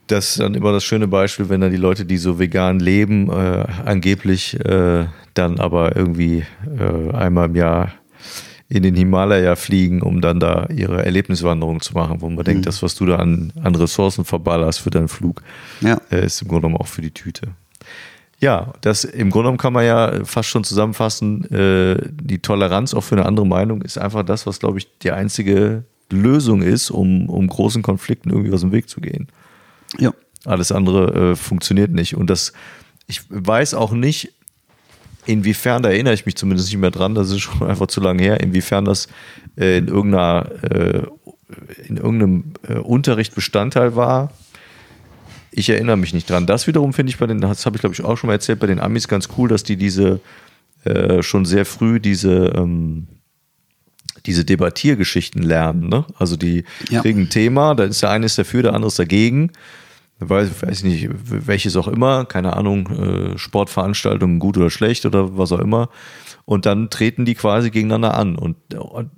Das ist dann immer das schöne Beispiel, wenn dann die Leute, die so vegan leben, äh, angeblich äh, dann aber irgendwie äh, einmal im Jahr in den Himalaya fliegen, um dann da ihre Erlebniswanderung zu machen, wo man denkt, das, was du da an, an Ressourcen verballerst für deinen Flug, Ja. äh, ist im Grunde genommen auch für die Tüte. Ja, das im Grunde genommen kann man ja fast schon zusammenfassen, äh, die Toleranz auch für eine andere Meinung ist einfach das, was, glaube ich, die einzige Lösung ist, um, um großen Konflikten irgendwie aus dem Weg zu gehen. Ja. Alles andere äh, funktioniert nicht. Und das, ich weiß auch nicht, inwiefern, da erinnere ich mich zumindest nicht mehr dran, das ist schon [LAUGHS] einfach zu lange her, inwiefern das äh, in irgendeiner, äh, in irgendeinem äh, Unterricht Bestandteil war. Ich erinnere mich nicht dran. Das wiederum finde ich bei den, das habe ich glaube ich auch schon mal erzählt, bei den Amis ganz cool, dass die diese äh, schon sehr früh diese ähm, diese Debattiergeschichten lernen. Ne? Also die Ja. kriegen ein Thema, da ist der eine ist dafür, der andere ist dagegen. Weiß, weiß nicht, welches auch immer, keine Ahnung, äh, Sportveranstaltungen gut oder schlecht oder was auch immer. Und dann treten die quasi gegeneinander an. Und, und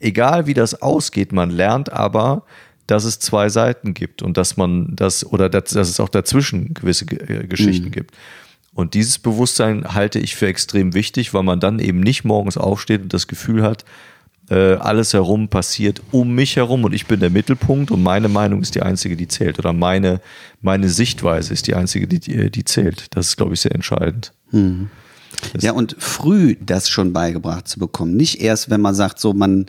egal wie das ausgeht, man lernt aber, dass es zwei Seiten gibt und dass man das, oder dass, dass es auch dazwischen gewisse Ge- äh, Geschichten gibt. Und dieses Bewusstsein halte ich für extrem wichtig, weil man dann eben nicht morgens aufsteht und das Gefühl hat, äh, alles herum passiert um mich herum und ich bin der Mittelpunkt und meine Meinung ist die einzige, die zählt. Oder meine, meine Sichtweise ist die einzige, die, die, die zählt. Das ist, glaube ich, sehr entscheidend. Ja, und früh das schon beigebracht zu bekommen. Nicht erst, wenn man sagt, so man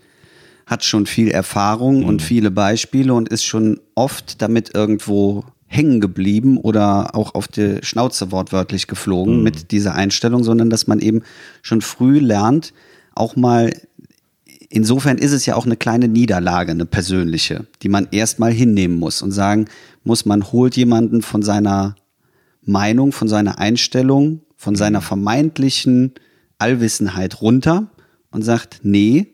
hat schon viel Erfahrung und viele Beispiele und ist schon oft damit irgendwo hängen geblieben oder auch auf die Schnauze wortwörtlich geflogen mit dieser Einstellung, sondern dass man eben schon früh lernt, auch mal insofern ist es ja auch eine kleine Niederlage, eine persönliche, die man erstmal hinnehmen muss und sagen muss, man holt jemanden von seiner Meinung, von seiner Einstellung, von seiner vermeintlichen Allwissenheit runter und sagt, nee,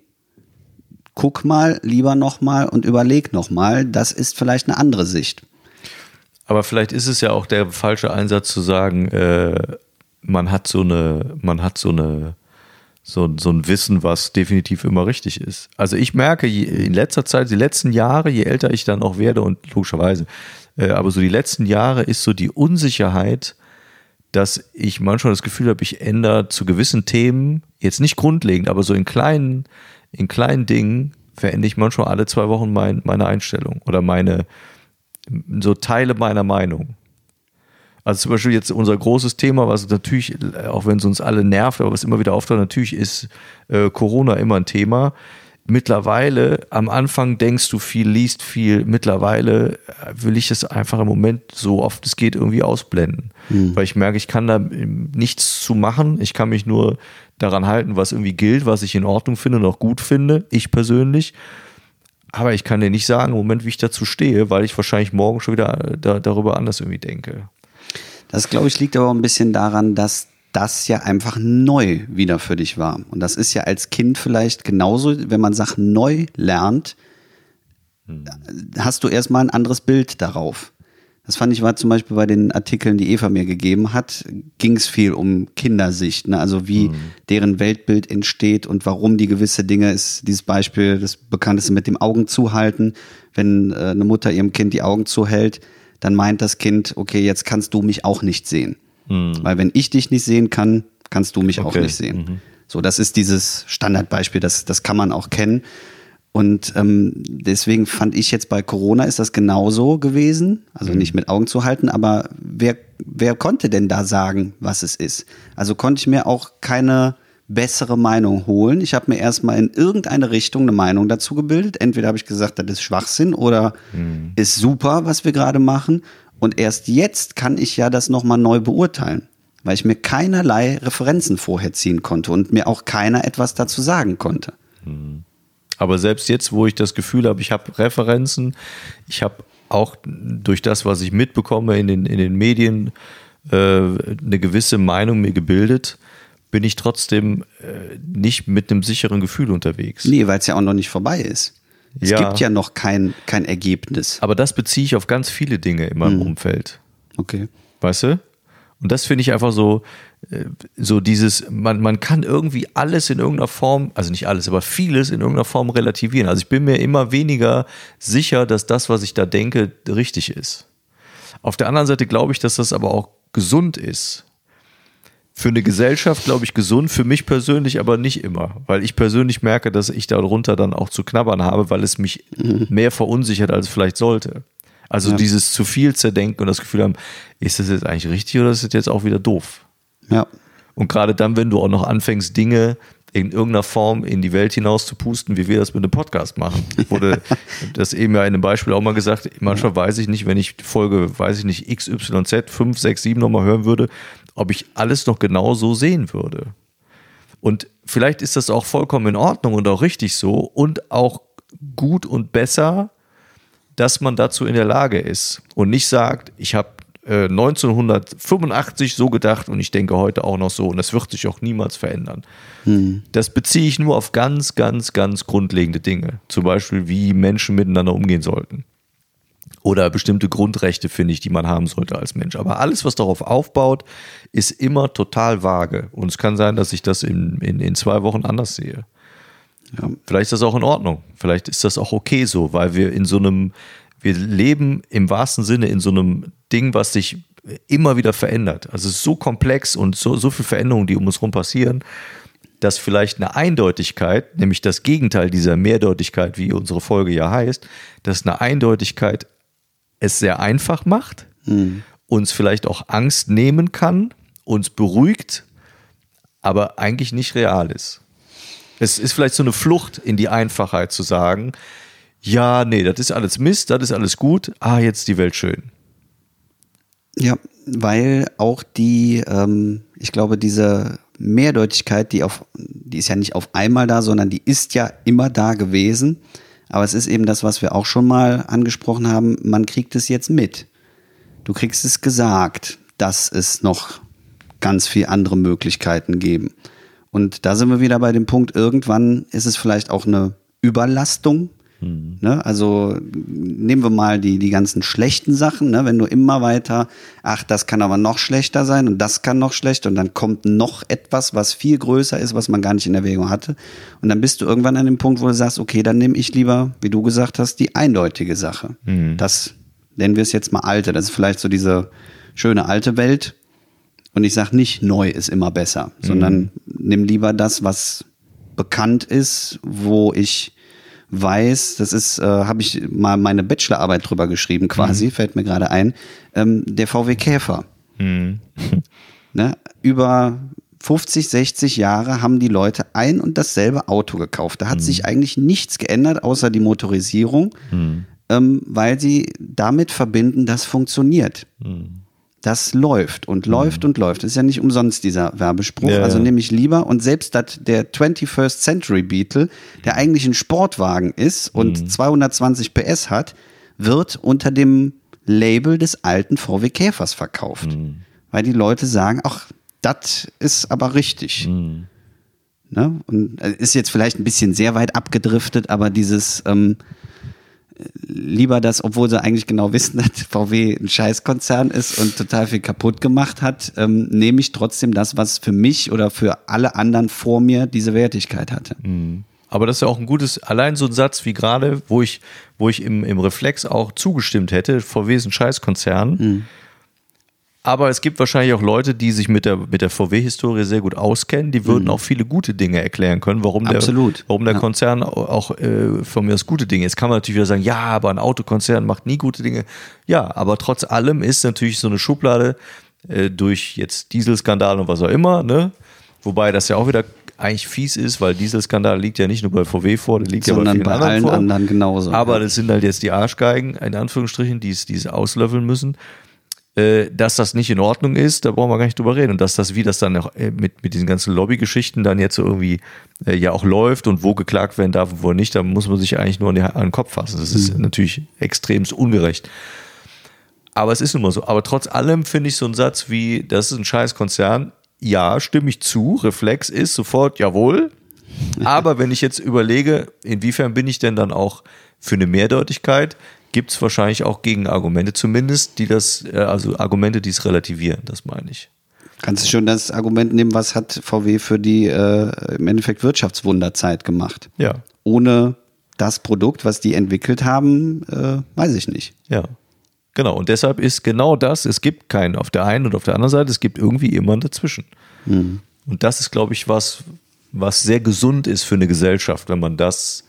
guck mal lieber nochmal und überleg nochmal, das ist vielleicht eine andere Sicht. Aber vielleicht ist es ja auch der falsche Einsatz zu sagen, äh, man hat so eine, man hat so eine, so, so ein Wissen, was definitiv immer richtig ist. Also ich merke je, in letzter Zeit, die letzten Jahre, je älter ich dann auch werde und logischerweise, äh, aber so die letzten Jahre ist so die Unsicherheit, dass ich manchmal das Gefühl habe, ich ändere zu gewissen Themen, jetzt nicht grundlegend, aber so in kleinen, in kleinen Dingen verändere ich manchmal alle zwei Wochen mein, meine Einstellung oder meine, so Teile meiner Meinung. Also zum Beispiel jetzt unser großes Thema, was natürlich, auch wenn es uns alle nervt, aber was immer wieder auftaucht, natürlich ist äh, Corona immer ein Thema. Mittlerweile, am Anfang denkst du viel, liest viel. Mittlerweile äh, will ich es einfach im Moment so oft es geht irgendwie ausblenden. Weil ich merke, ich kann da ähm, nichts zu machen. Ich kann mich nur daran halten, was irgendwie gilt, was ich in Ordnung finde und auch gut finde. Ich persönlich. Aber ich kann dir nicht sagen, im Moment, wie ich dazu stehe, weil ich wahrscheinlich morgen schon wieder äh, da, darüber anders irgendwie denke. Das, glaube ich, liegt aber auch ein bisschen daran, dass das ja einfach neu wieder für dich war. Und das ist ja als Kind vielleicht genauso, wenn man Sachen neu lernt, hast du erstmal ein anderes Bild darauf. Das fand ich war zum Beispiel bei den Artikeln, die Eva mir gegeben hat, ging es viel um Kindersicht, ne? also wie deren Weltbild entsteht und warum die gewisse Dinge ist. Dieses Beispiel, das bekannteste mit dem Augen zuhalten, wenn äh, eine Mutter ihrem Kind die Augen zuhält, dann meint das Kind, okay, jetzt kannst du mich auch nicht sehen. Weil wenn ich dich nicht sehen kann, kannst du mich auch Okay. nicht sehen. So, das ist dieses Standardbeispiel, das, das kann man auch kennen. Und ähm, deswegen fand ich jetzt bei Corona ist das genauso gewesen. Also nicht mit Augen zu halten, aber wer, wer konnte denn da sagen, was es ist? Also konnte ich mir auch keine bessere Meinung holen. Ich habe mir erstmal in irgendeine Richtung eine Meinung dazu gebildet. Entweder habe ich gesagt, das ist Schwachsinn oder ist super, was wir gerade machen. Und erst jetzt kann ich ja das nochmal neu beurteilen, weil ich mir keinerlei Referenzen vorher ziehen konnte und mir auch keiner etwas dazu sagen konnte. Aber selbst jetzt, wo ich das Gefühl habe, ich habe Referenzen, ich habe auch durch das, was ich mitbekomme in den, in den Medien, äh, eine gewisse Meinung mir gebildet, bin ich trotzdem äh, nicht mit einem sicheren Gefühl unterwegs. Nee, weil es ja auch noch nicht vorbei ist. Es Ja. gibt ja noch kein, kein Ergebnis. Aber das beziehe ich auf ganz viele Dinge in meinem Umfeld. Okay. Weißt du? Und das finde ich einfach so, äh, so dieses, man, man kann irgendwie alles in irgendeiner Form, also nicht alles, aber vieles in irgendeiner Form relativieren. Also ich bin mir immer weniger sicher, dass das, was ich da denke, richtig ist. Auf der anderen Seite glaube ich, dass das aber auch gesund ist. Für eine Gesellschaft, glaube ich, gesund, für mich persönlich aber nicht immer, weil ich persönlich merke, dass ich darunter dann auch zu knabbern habe, weil es mich mehr verunsichert, als es vielleicht sollte. Also Ja. dieses zu viel zerdenken und das Gefühl haben, ist das jetzt eigentlich richtig oder ist das jetzt auch wieder doof? Ja. Und gerade dann, wenn du auch noch anfängst, Dinge in irgendeiner Form in die Welt hinaus zu pusten, wie wir das mit einem Podcast machen. Wurde [LAUGHS] das eben ja in einem Beispiel auch mal gesagt, manchmal weiß ich nicht, wenn ich Folge, weiß ich nicht, XYZ 5, 6, 7 nochmal hören würde, ob ich alles noch genau so sehen würde. Und vielleicht ist das auch vollkommen in Ordnung und auch richtig so und auch gut und besser, dass man dazu in der Lage ist und nicht sagt, ich habe äh, 1985 so gedacht und ich denke heute auch noch so und das wird sich auch niemals verändern. Das beziehe ich nur auf ganz, ganz, ganz grundlegende Dinge. Zum Beispiel, wie Menschen miteinander umgehen sollten. Oder bestimmte Grundrechte, finde ich, die man haben sollte als Mensch. Aber alles, was darauf aufbaut, ist immer total vage. Und es kann sein, dass ich das in, in, in zwei Wochen anders sehe. Vielleicht ist das auch in Ordnung. Vielleicht ist das auch okay so, weil wir in so einem, wir leben im wahrsten Sinne in so einem Ding, was sich immer wieder verändert. Also es ist so komplex und so, so viel Veränderungen, die um uns herum passieren, dass vielleicht eine Eindeutigkeit, nämlich das Gegenteil dieser Mehrdeutigkeit, wie unsere Folge ja heißt, dass eine Eindeutigkeit es sehr einfach macht, uns vielleicht auch Angst nehmen kann, uns beruhigt, aber eigentlich nicht real ist. Es ist vielleicht so eine Flucht in die Einfachheit zu sagen, ja, nee, das ist alles Mist, das ist alles gut, ah, jetzt ist die Welt schön. Ja, weil auch die, ähm, ich glaube, diese Mehrdeutigkeit, die auf, die ist ja nicht auf einmal da, sondern die ist ja immer da gewesen. Aber es ist eben das, was wir auch schon mal angesprochen haben. Man kriegt es jetzt mit. Du kriegst es gesagt, dass es noch ganz viel andere Möglichkeiten geben. Und da sind wir wieder bei dem Punkt, irgendwann ist es vielleicht auch eine Überlastung. Ne? Also nehmen wir mal die, die ganzen schlechten Sachen, ne? wenn du immer weiter, ach, das kann aber noch schlechter sein und das kann noch schlechter und dann kommt noch etwas, was viel größer ist, was man gar nicht in Erwägung hatte. Und dann bist du irgendwann an dem Punkt, wo du sagst, okay, dann nehme ich lieber, wie du gesagt hast, die eindeutige Sache. Das nennen wir es jetzt mal alte. Das ist vielleicht so diese schöne alte Welt. Und ich sage nicht, neu ist immer besser, sondern nimm lieber das, was bekannt ist, wo ich weiß, das ist, äh, habe ich mal meine Bachelorarbeit drüber geschrieben, quasi, fällt mir gerade ein, ähm, der VW Käfer. [LAUGHS] ne? Über 50, 60 Jahre haben die Leute ein und dasselbe Auto gekauft. Da hat sich eigentlich nichts geändert, außer die Motorisierung, ähm, weil sie damit verbinden, das funktioniert. Das läuft und läuft und läuft. Das ist ja nicht umsonst dieser Werbespruch. Ja, also ja. nehme ich lieber und selbst dat, der 21st Century Beetle, der eigentlich ein Sportwagen ist und 220 PS hat, wird unter dem Label des alten VW Käfers verkauft. Weil die Leute sagen, ach, das ist aber richtig. Ne? Und äh, ist jetzt vielleicht ein bisschen sehr weit abgedriftet, aber dieses ähm, lieber das, obwohl sie eigentlich genau wissen, [LAUGHS] dass VW ein Scheißkonzern ist und total viel kaputt gemacht hat, ähm, nehme ich trotzdem das, was für mich oder für alle anderen vor mir diese Wertigkeit hatte. Aber das ist ja auch ein gutes, allein so ein Satz wie gerade, wo ich, wo ich im, im Reflex auch zugestimmt hätte, VW ist ein Scheißkonzern. Aber es gibt wahrscheinlich auch Leute, die sich mit der, mit der VW-Historie sehr gut auskennen, die würden auch viele gute Dinge erklären können, warum der, Absolut. warum der Ja. Konzern auch äh, von mir aus gute Dinge. Jetzt kann man natürlich wieder sagen, ja, aber ein Autokonzern macht nie gute Dinge. Ja, aber trotz allem ist natürlich so eine Schublade äh, durch jetzt Dieselskandal und was auch immer, ne? Wobei das ja auch wieder eigentlich fies ist, weil Dieselskandal liegt ja nicht nur bei VW vor, der liegt ja Sondern bei vielen bei anderen allen vor. anderen genauso. Aber Ja. das sind halt jetzt die Arschgeigen, in Anführungsstrichen, die es, die es auslöffeln müssen. Äh, dass das nicht in Ordnung ist, da brauchen wir gar nicht drüber reden. Und dass das, wie das dann auch äh, mit, mit diesen ganzen Lobbygeschichten dann jetzt so irgendwie äh, ja auch läuft und wo geklagt werden darf und wo nicht, da muss man sich eigentlich nur an, die, an den Kopf fassen. Das ist natürlich extremst ungerecht. Aber es ist nun mal so. Aber trotz allem finde ich so einen Satz wie, das ist ein Scheißkonzern. Ja, stimme ich zu. Reflex ist sofort, jawohl. [LAUGHS] Aber wenn ich jetzt überlege, inwiefern bin ich denn dann auch für eine Mehrdeutigkeit, gibt es wahrscheinlich auch Gegenargumente zumindest, die das, äh, also Argumente, die es relativieren, das meine ich. Kannst du schon das Argument nehmen, was hat VW für die äh, im Endeffekt Wirtschaftswunderzeit gemacht? Ja, Ohne das Produkt, was die entwickelt haben, äh, weiß ich nicht. ja. Genau, und deshalb ist genau das, es gibt keinen auf der einen und auf der anderen Seite, es gibt irgendwie immer dazwischen. Mhm. Und das ist, glaube ich, was, was sehr gesund ist für eine Gesellschaft, wenn man das,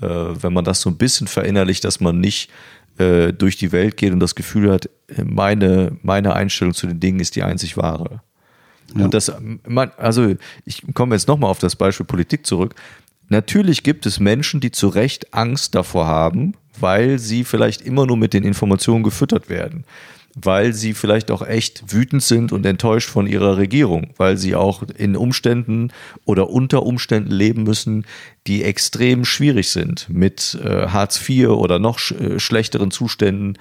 wenn man das so ein bisschen verinnerlicht, dass man nicht äh, durch die Welt geht und das Gefühl hat, meine, meine Einstellung zu den Dingen ist die einzig wahre. Ja. Und das, man, also ich komme jetzt nochmal auf das Beispiel Politik zurück. Natürlich gibt es Menschen, die zu Recht Angst davor haben, weil sie vielleicht immer nur mit den Informationen gefüttert werden, weil sie vielleicht auch echt wütend sind und enttäuscht von ihrer Regierung, weil sie auch in Umständen oder unter Umständen leben müssen, die extrem schwierig sind mit äh, Hartz IV oder noch sch äh, schlechteren Zuständen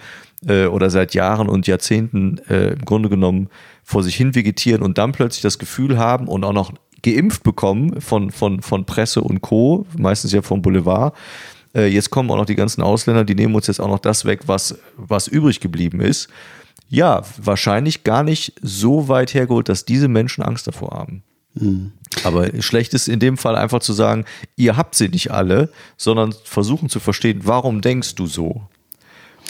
äh, oder seit Jahren und Jahrzehnten äh, im Grunde genommen vor sich hin vegetieren und dann plötzlich das Gefühl haben und auch noch geimpft bekommen von, von, von Presse und Co., meistens ja vom Boulevard. Äh, jetzt kommen auch noch die ganzen Ausländer, die nehmen uns jetzt auch noch das weg, was, was übrig geblieben ist. Ja, wahrscheinlich gar nicht so weit hergeholt, dass diese Menschen Angst davor haben. Mhm. Aber schlecht ist in dem Fall einfach zu sagen, ihr habt sie nicht alle, sondern versuchen zu verstehen, warum denkst du so?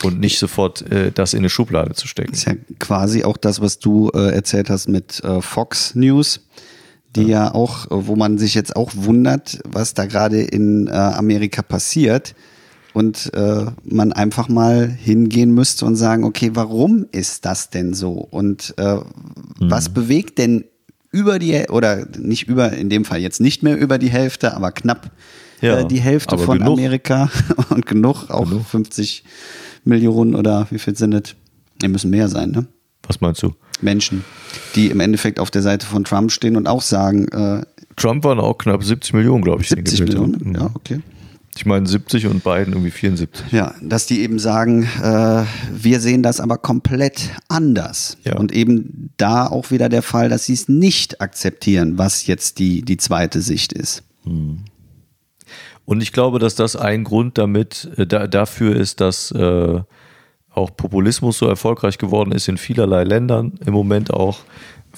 Und nicht sofort äh, das in eine Schublade zu stecken. ist ja quasi auch das, was du äh, erzählt hast mit äh, Fox News, die ja. auch, äh, wo man sich jetzt auch wundert, was da gerade in äh, Amerika passiert. Und äh, man einfach mal hingehen müsste und sagen, okay, warum ist das denn so? Und äh, was bewegt denn über die, oder nicht über, in dem Fall jetzt nicht mehr über die Hälfte, aber knapp Ja, äh, die Hälfte von genug. Amerika [LAUGHS] und genug, auch 50 Millionen oder wie viel sind es? Ne, müssen mehr sein, ne? Was meinst du? Menschen, die im Endeffekt auf der Seite von Trump stehen und auch sagen, äh, Trump waren auch knapp 70 Millionen, glaube ich. die 70 gewählt haben. Millionen, ja, okay. Ich meine 70 und Biden irgendwie 74. Ja, dass die eben sagen, äh, wir sehen das aber komplett anders. Ja. Und eben da auch wieder der Fall, dass sie es nicht akzeptieren, was jetzt die, die zweite Sicht ist. Und ich glaube, dass das ein Grund damit äh, da, dafür ist, dass äh, auch Populismus so erfolgreich geworden ist in vielerlei Ländern im Moment auch,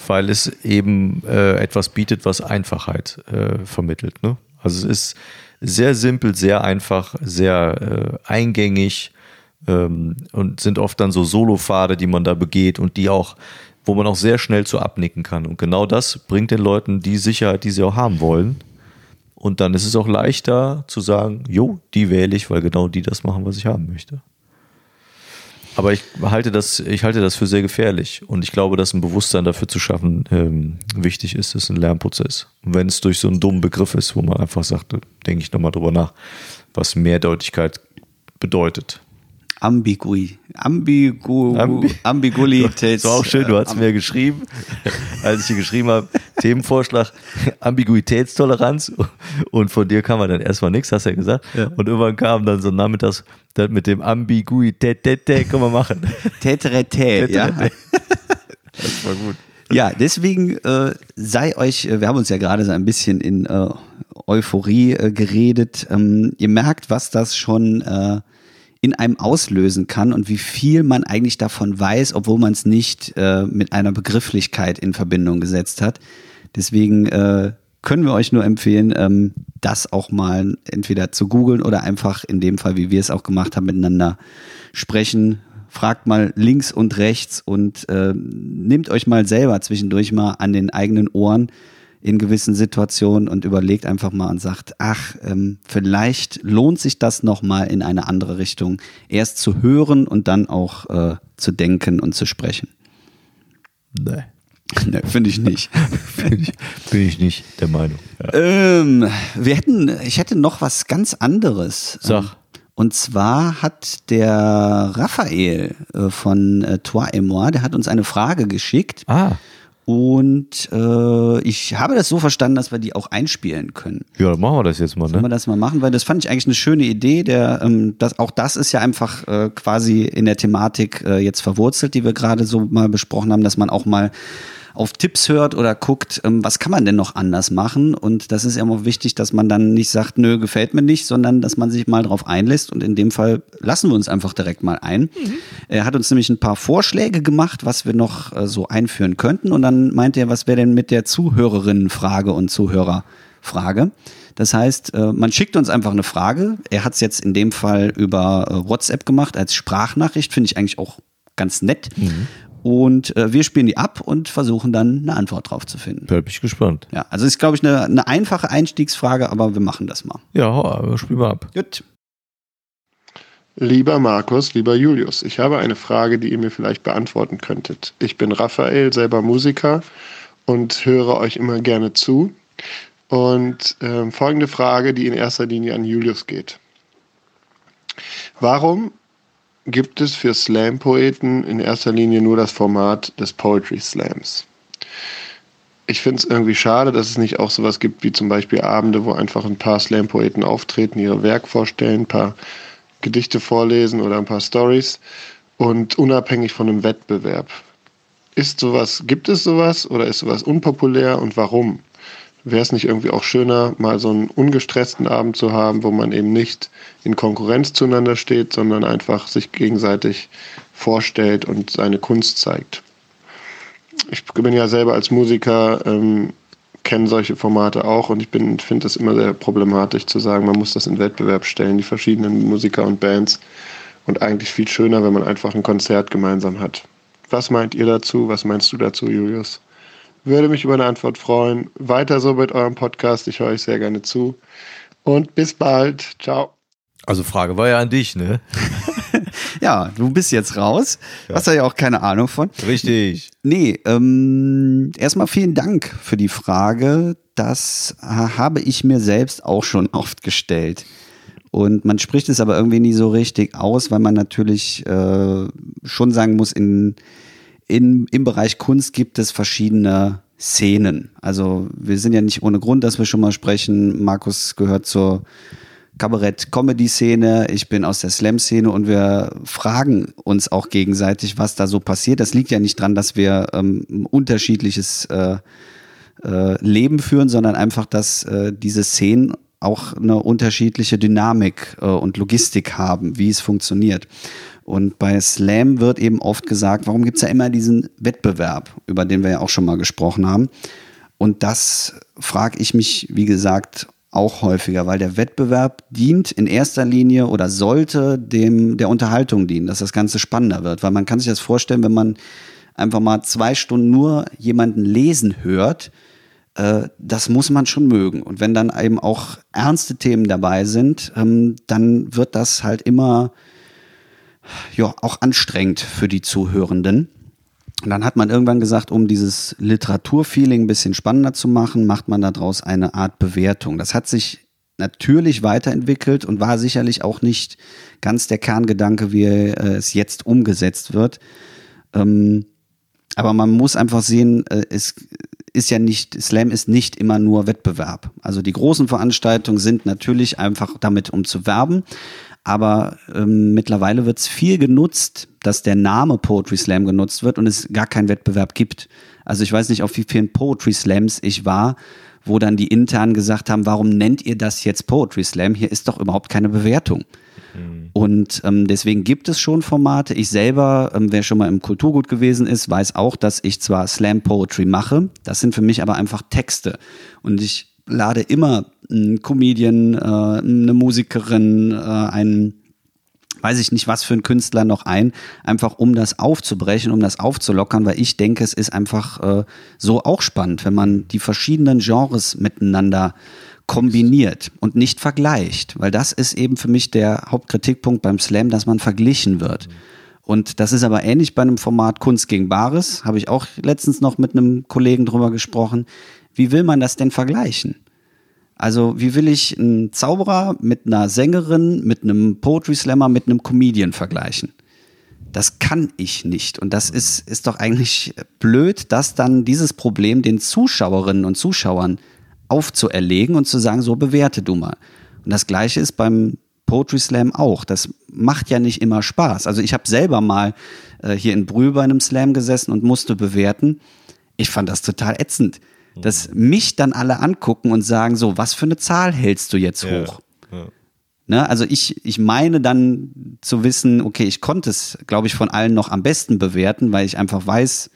weil es eben äh, etwas bietet, was Einfachheit äh, vermittelt. Ne? Also es ist sehr simpel, sehr einfach, sehr äh, eingängig ähm, und sind oft dann so Solopfade, die man da begeht und die auch, wo man auch sehr schnell zu abnicken kann. Und genau das bringt den Leuten die Sicherheit, die sie auch haben wollen. Und dann ist es auch leichter zu sagen, jo, die wähle ich, weil genau die das machen, was ich haben möchte. Aber ich halte das, ich halte das für sehr gefährlich. Und ich glaube, dass ein Bewusstsein dafür zu schaffen ähm, wichtig ist. Das ist ein Lernprozess. Wenn es durch so einen dummen Begriff ist, wo man einfach sagt, denke ich nochmal drüber nach, was Mehrdeutigkeit bedeutet. Ambigui. Ambigu, Ambi- Ambiguität. Das war auch [LAUGHS] schön, du hast mir geschrieben, [LAUGHS] als ich dir geschrieben habe, Themenvorschlag, [LAUGHS] Ambiguitätstoleranz und von dir kam dann erstmal nichts, hast du ja gesagt. Und irgendwann kam dann so nachmittags das mit dem Ambiguität, können wir machen. Täterete, ja. Das war gut. Ja, deswegen äh, sei euch, äh, wir haben uns ja gerade so ein bisschen in äh, Euphorie äh, geredet. Ähm, ihr merkt, was das schon äh, in einem auslösen kann und wie viel man eigentlich davon weiß, obwohl man es nicht äh, mit einer Begrifflichkeit in Verbindung gesetzt hat. Deswegen äh, können wir euch nur empfehlen, ähm, das auch mal entweder zu googeln oder einfach in dem Fall, wie wir es auch gemacht haben, miteinander sprechen. Fragt mal links und rechts und äh, nehmt euch mal selber zwischendurch mal an den eigenen Ohren in gewissen Situationen und überlegt einfach mal und sagt, ach, ähm, vielleicht lohnt sich das nochmal in eine andere Richtung, erst zu hören und dann auch äh, zu denken und zu sprechen. Nee, [LAUGHS] ne, finde ich nicht. [LAUGHS] bin ich, bin ich nicht der Meinung. Ja. ähm, wir hätten, ich hätte noch was ganz anderes. Sag. Ähm, Und zwar hat der Raphael äh, von äh, Toi et moi, der hat uns eine Frage geschickt. Ah, Und äh, ich habe das so verstanden, dass wir die auch einspielen können. ja, dann machen wir das jetzt mal, Sollen wir ne? das mal machen? Weil das fand ich eigentlich eine schöne Idee. Der, ähm, das, auch das ist ja einfach äh, quasi in der Thematik äh, jetzt verwurzelt, die wir gerade so mal besprochen haben, dass man auch mal auf Tipps hört oder guckt, ähm, was kann man denn noch anders machen? Und das ist ja immer wichtig, dass man dann nicht sagt, nö, gefällt mir nicht, sondern dass man sich mal drauf einlässt. Und in dem Fall lassen wir uns einfach direkt mal ein. Er hat uns nämlich ein paar Vorschläge gemacht, was wir noch äh, so einführen könnten. Und dann meinte er, was wäre denn mit der Zuhörerinnenfrage und Zuhörerfrage? Das heißt, äh, man schickt uns einfach eine Frage. Er hat es jetzt in dem Fall über äh, WhatsApp gemacht als Sprachnachricht, finde ich eigentlich auch ganz nett. Mhm. Und äh, wir spielen die ab und versuchen dann eine Antwort drauf zu finden. Da bin ich gespannt. Ja, also ist, glaube ich, eine, eine einfache Einstiegsfrage, aber wir machen das mal. Ja, hau- spiel mal ab. Gut. Lieber Markus, lieber Julius, ich habe eine Frage, die ihr mir vielleicht beantworten könntet. Ich bin Raphael, selber Musiker und höre euch immer gerne zu. Und ähm, folgende Frage, die in erster Linie an Julius geht. Warum gibt es für Slam-Poeten in erster Linie nur das Format des Poetry Slams? Ich finde es irgendwie schade, dass es nicht auch sowas gibt wie zum Beispiel Abende, wo einfach ein paar Slam-Poeten auftreten, ihre Werk vorstellen, ein paar Gedichte vorlesen oder ein paar Stories und unabhängig von einem Wettbewerb. Ist sowas, gibt es sowas oder ist sowas unpopulär und warum? Wäre es nicht irgendwie auch schöner, mal so einen ungestressten Abend zu haben, wo man eben nicht in Konkurrenz zueinander steht, sondern einfach sich gegenseitig vorstellt und seine Kunst zeigt? Ich bin ja selber als Musiker, ähm, kenne solche Formate auch und ich finde es immer sehr problematisch zu sagen, man muss das in Wettbewerb stellen, die verschiedenen Musiker und Bands. Und eigentlich viel schöner, wenn man einfach ein Konzert gemeinsam hat. Was meint ihr dazu? Was meinst du dazu, Julius? Würde mich über eine Antwort freuen. Weiter so mit eurem Podcast. Ich höre euch sehr gerne zu. Und bis bald. Ciao. Also Frage war ja an dich, ne? [LAUGHS] Ja, du bist jetzt raus. Hast da ja auch keine Ahnung von. Richtig. Nee, ähm, erstmal vielen Dank für die Frage. Das habe ich mir selbst auch schon [LAUGHS] oft gestellt. Und man spricht es aber irgendwie nie so richtig aus, weil man natürlich äh, schon sagen muss, in, in, im Bereich Kunst gibt es verschiedene Szenen. Also wir sind ja nicht ohne Grund, dass wir schon mal sprechen. Markus gehört zur Kabarett-Comedy-Szene, ich bin aus der Slam-Szene und wir fragen uns auch gegenseitig, was da so passiert. Das liegt ja nicht dran, dass wir ähm, unterschiedliches äh, äh, Leben führen, sondern einfach, dass äh, diese Szenen auch eine unterschiedliche Dynamik äh, und Logistik haben, wie es funktioniert. Und bei Slam wird eben oft gesagt, warum gibt es ja immer diesen Wettbewerb, über den wir ja auch schon mal gesprochen haben. Und das frage ich mich, wie gesagt, auch häufiger, weil der Wettbewerb dient in erster Linie oder sollte dem der Unterhaltung dienen, dass das Ganze spannender wird. Weil man kann sich das vorstellen, wenn man einfach mal zwei Stunden nur jemanden lesen hört, äh, das muss man schon mögen. Und wenn dann eben auch ernste Themen dabei sind, ähm, dann wird das halt immer ja auch anstrengend für die Zuhörenden. Und dann hat man irgendwann gesagt, um dieses Literaturfeeling ein bisschen spannender zu machen, macht man daraus eine Art Bewertung. Das hat sich natürlich weiterentwickelt und war sicherlich auch nicht ganz der Kerngedanke, wie äh, es jetzt umgesetzt wird. Ähm, aber man muss einfach sehen, äh, es ist ja nicht, Slam ist nicht immer nur Wettbewerb. Also die großen Veranstaltungen sind natürlich einfach damit, um zu werben. Aber ähm, mittlerweile wird es viel genutzt, dass der Name Poetry Slam genutzt wird und es gar keinen Wettbewerb gibt. Also ich weiß nicht, auf wie vielen Poetry Slams ich war, wo dann die intern gesagt haben, warum nennt ihr das jetzt Poetry Slam? Hier ist doch überhaupt keine Bewertung. Und ähm, deswegen gibt es schon Formate. Ich selber, ähm, wer schon mal im Kulturgut gewesen ist, weiß auch, dass ich zwar Slam Poetry mache, das sind für mich aber einfach Texte. Und ich lade immer einen Comedian, äh, eine Musikerin, äh, einen weiß ich nicht, was für ein Künstler noch ein, einfach um das aufzubrechen, um das aufzulockern, weil ich denke, es ist einfach äh, so auch spannend, wenn man die verschiedenen Genres miteinander kombiniert und nicht vergleicht, weil das ist eben für mich der Hauptkritikpunkt beim Slam, dass man verglichen wird. Und das ist aber ähnlich bei einem Format Kunst gegen Bares, habe ich auch letztens noch mit einem Kollegen drüber gesprochen. Wie will man das denn vergleichen? Also, wie will ich einen Zauberer mit einer Sängerin, mit einem Poetry Slammer, mit einem Comedian vergleichen? Das kann ich nicht. Und das ist, ist doch eigentlich blöd, dass dann dieses Problem den Zuschauerinnen und Zuschauern aufzuerlegen und zu sagen, so bewerte du mal. Und das gleiche ist beim Poetry Slam auch. Das macht ja nicht immer Spaß. Also ich habe selber mal äh, hier in Brühl bei einem Slam gesessen und musste bewerten. Ich fand das total ätzend, dass mich dann alle angucken und sagen, so, was für eine Zahl hältst du jetzt Ja, hoch? Ne, also ich, ich meine dann zu wissen, okay, ich konnte es, glaube ich, von allen noch am besten bewerten, weil ich einfach weiß,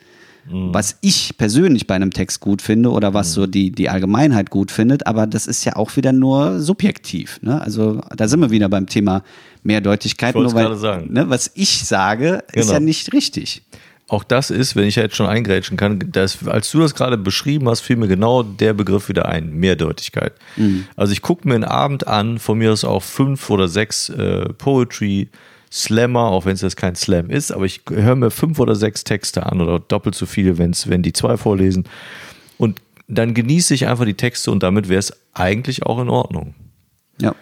was ich persönlich bei einem Text gut finde oder was so die, die Allgemeinheit gut findet, aber das ist ja auch wieder nur subjektiv. Ne? Also da sind wir wieder beim Thema Mehrdeutigkeit. Nur weil. Ne, was ich sage, ist Genau. ja nicht richtig. Auch das ist, wenn ich jetzt schon eingrätschen kann, das, als du das gerade beschrieben hast, fiel mir genau der Begriff wieder ein, Mehrdeutigkeit. Also ich gucke mir einen Abend an, von mir aus auch fünf oder sechs äh, Poetry Slammer, auch wenn es jetzt kein Slam ist, aber ich höre mir fünf oder sechs Texte an oder doppelt so viele, wenn's, wenn die zwei vorlesen. Und dann genieße ich einfach die Texte und damit wäre es eigentlich auch in Ordnung. Ja.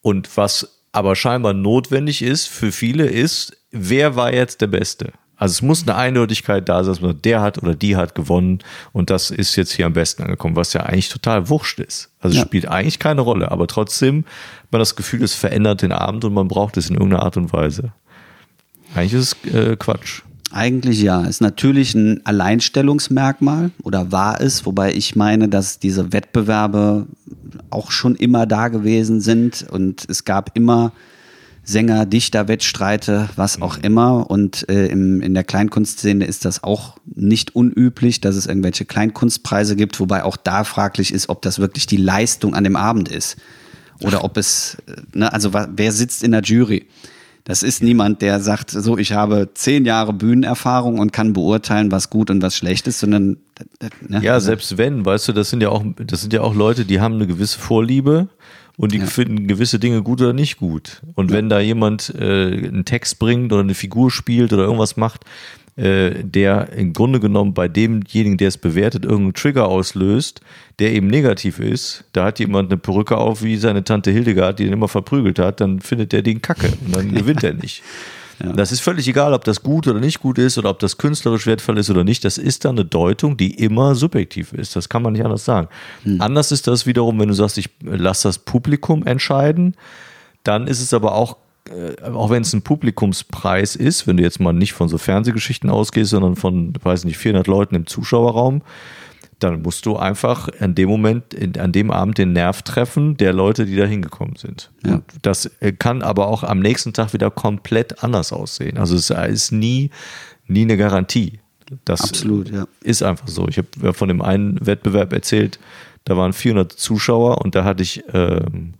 Und was aber scheinbar notwendig ist für viele ist, wer war jetzt der Beste? Also es muss eine Eindeutigkeit da sein, dass man der hat oder die hat gewonnen und das ist jetzt hier am besten angekommen, was ja eigentlich total wurscht ist. Also es Ja. spielt eigentlich keine Rolle, aber trotzdem hat man das Gefühl, es verändert den Abend und man braucht es in irgendeiner Art und Weise. Eigentlich ist es äh, Quatsch. Eigentlich ja. Ist natürlich ein Alleinstellungsmerkmal oder war es, wobei ich meine, dass diese Wettbewerbe auch schon immer da gewesen sind und es gab immer Sänger, Dichter, Wettstreite, was auch immer. Und äh, im, in der Kleinkunstszene ist das auch nicht unüblich, dass es irgendwelche Kleinkunstpreise gibt, wobei auch da fraglich ist, ob das wirklich die Leistung an dem Abend ist. Oder ob es, äh, ne, also wer sitzt in der Jury? Das ist niemand, der sagt, so, ich habe zehn Jahre Bühnenerfahrung und kann beurteilen, was gut und was schlecht ist, sondern ne, Ja, selbst wenn, weißt du, das sind ja auch, das sind ja auch Leute, die haben eine gewisse Vorliebe und die Ja. finden gewisse Dinge gut oder nicht gut. Und wenn da jemand äh, einen Text bringt oder eine Figur spielt oder irgendwas macht, äh, der im Grunde genommen bei demjenigen, der es bewertet, irgendeinen Trigger auslöst, der eben negativ ist, da hat jemand eine Perücke auf wie seine Tante Hildegard, die ihn immer verprügelt hat, dann findet der den Kacke und dann [LAUGHS] gewinnt er nicht. Das ist völlig egal, ob das gut oder nicht gut ist oder ob das künstlerisch wertvoll ist oder nicht. Das ist dann eine Deutung, die immer subjektiv ist. Das kann man nicht anders sagen. Anders ist das wiederum, wenn du sagst, ich lasse das Publikum entscheiden. Dann ist es aber auch, äh, auch wenn es ein Publikumspreis ist, wenn du jetzt mal nicht von so Fernsehgeschichten ausgehst, sondern von, weiß nicht, 400 Leuten im Zuschauerraum, dann musst du einfach an dem Moment, an dem Abend den Nerv treffen der Leute, die da hingekommen sind. Ja. Das äh, kann aber auch am nächsten Tag wieder komplett anders aussehen. Also es ist nie, nie eine Garantie. Das Absolut, ja. ist einfach so. Ich habe ja von dem einen Wettbewerb erzählt, da waren 400 Zuschauer und da hatte ich ähm,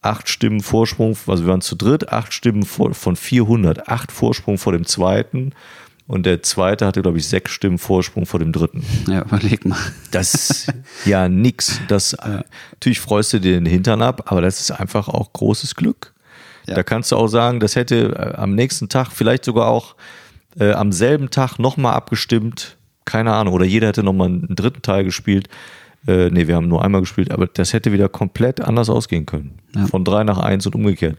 acht Stimmen Vorsprung, also wir waren zu dritt, acht Stimmen vor, von 400, acht Vorsprung vor dem zweiten und der zweite hatte, glaube ich, sechs Stimmen Vorsprung vor dem dritten. ja, überleg mal. Das ist ja nix. Das, Natürlich freust du dir den Hintern ab, aber das ist einfach auch großes Glück. Ja. Da kannst du auch sagen, das hätte äh, am nächsten Tag, vielleicht sogar auch äh, am selben Tag nochmal abgestimmt. Keine Ahnung. Oder jeder hätte nochmal einen dritten Teil gespielt. Äh, nee, wir haben nur einmal gespielt, aber das hätte wieder komplett anders ausgehen können. Ja. Von drei nach eins und umgekehrt.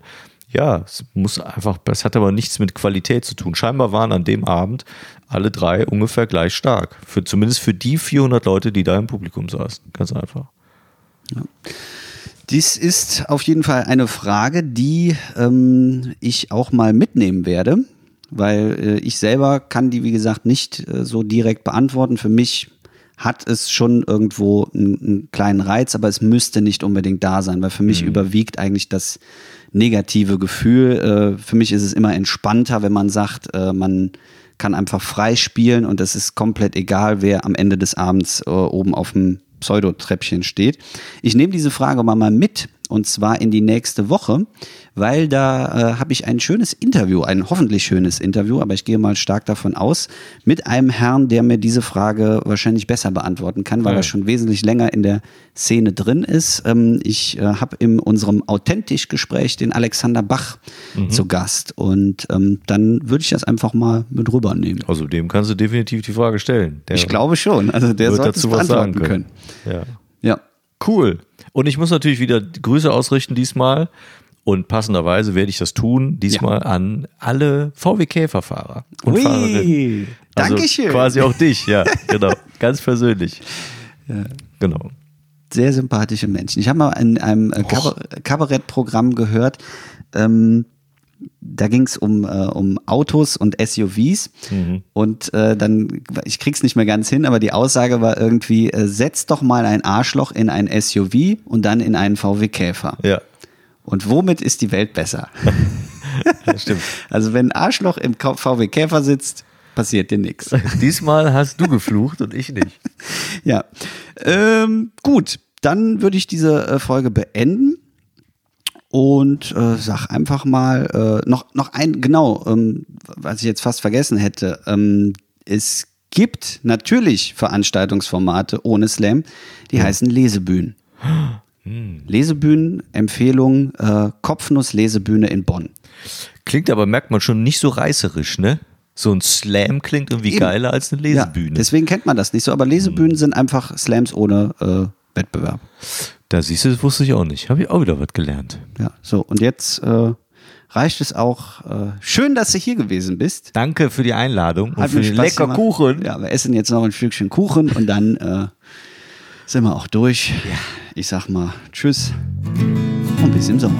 Ja, es muss einfach, es hat aber nichts mit Qualität zu tun. Scheinbar waren an dem Abend alle drei ungefähr gleich stark. Für, zumindest für die 400 Leute, die da im Publikum saßen. Ganz einfach. Dies ist auf jeden Fall eine Frage, die ähm, ich auch mal mitnehmen werde, weil äh, ich selber kann die, wie gesagt, nicht äh, so direkt beantworten. Für mich hat es schon irgendwo einen, einen kleinen Reiz, aber es müsste nicht unbedingt da sein, weil für mich überwiegt eigentlich das negative Gefühl. Äh, für mich ist es immer entspannter, wenn man sagt, äh, man kann einfach frei spielen und es ist komplett egal, wer am Ende des Abends äh, oben auf dem Pseudotreppchen steht. Ich nehme diese Frage mal, mal mit und zwar in die nächste Woche, weil da äh, habe ich ein schönes Interview, ein hoffentlich schönes Interview, aber ich gehe mal stark davon aus, mit einem Herrn, der mir diese Frage wahrscheinlich besser beantworten kann, weil Ja. er schon wesentlich länger in der Szene drin ist. Ähm, ich äh, habe in unserem Authentisch-Gespräch den Alexander Bach zu Gast und ähm, dann würde ich das einfach mal mit rübernehmen. Also dem kannst du definitiv die Frage stellen. Der Ich glaube schon. Also der wird sollte dazu was sagen können. können. Ja. Ja. Cool. Und ich muss natürlich wieder Grüße ausrichten diesmal. Und passenderweise werde ich das tun, diesmal an alle VW Käferfahrer und Ui, Fahrerinnen. Also Dankeschön. Quasi auch dich, ja, [LAUGHS] genau. Ganz persönlich. Genau. Sehr sympathische Menschen. Ich habe mal in einem äh, Kabar Kabarettprogramm gehört, ähm, da ging es um, äh, um Autos und SUVs und äh, dann, ich krieg's nicht mehr ganz hin, aber die Aussage war irgendwie, äh, setz doch mal ein Arschloch in ein SUV und dann in einen VW Käfer. Ja, Und womit ist die Welt besser? [LAUGHS] das stimmt. Also wenn ein Arschloch im VW Käfer sitzt, passiert dir nichts. [LAUGHS] Diesmal hast du geflucht und ich nicht. [LAUGHS] Ja. Ähm, gut, dann würde ich diese äh, Folge beenden und äh, sag einfach mal äh, noch, noch ein, genau, ähm, was ich jetzt fast vergessen hätte. Ähm, es gibt natürlich Veranstaltungsformate ohne Slam, die heißen Lesebühnen. [GASPS] Lesebühnen, Empfehlung, äh, Kopfnuss-Lesebühne in Bonn. Klingt aber, merkt man schon, nicht so reißerisch, ne? So ein Slam klingt irgendwie Eben. geiler als eine Lesebühne. Ja, deswegen kennt man das nicht so, aber Lesebühnen sind einfach Slams ohne äh, Wettbewerb. da siehst du, das wusste ich auch nicht. Habe ich auch wieder was gelernt. Ja, so und jetzt äh, reicht es auch. Äh, schön, dass du hier gewesen bist. Danke für die Einladung und Hat für mir den lecker gemacht. Kuchen. Ja, wir essen jetzt noch ein Stückchen Kuchen und dann äh, sind wir auch durch. Ich sag mal Tschüss und bis im Sommer.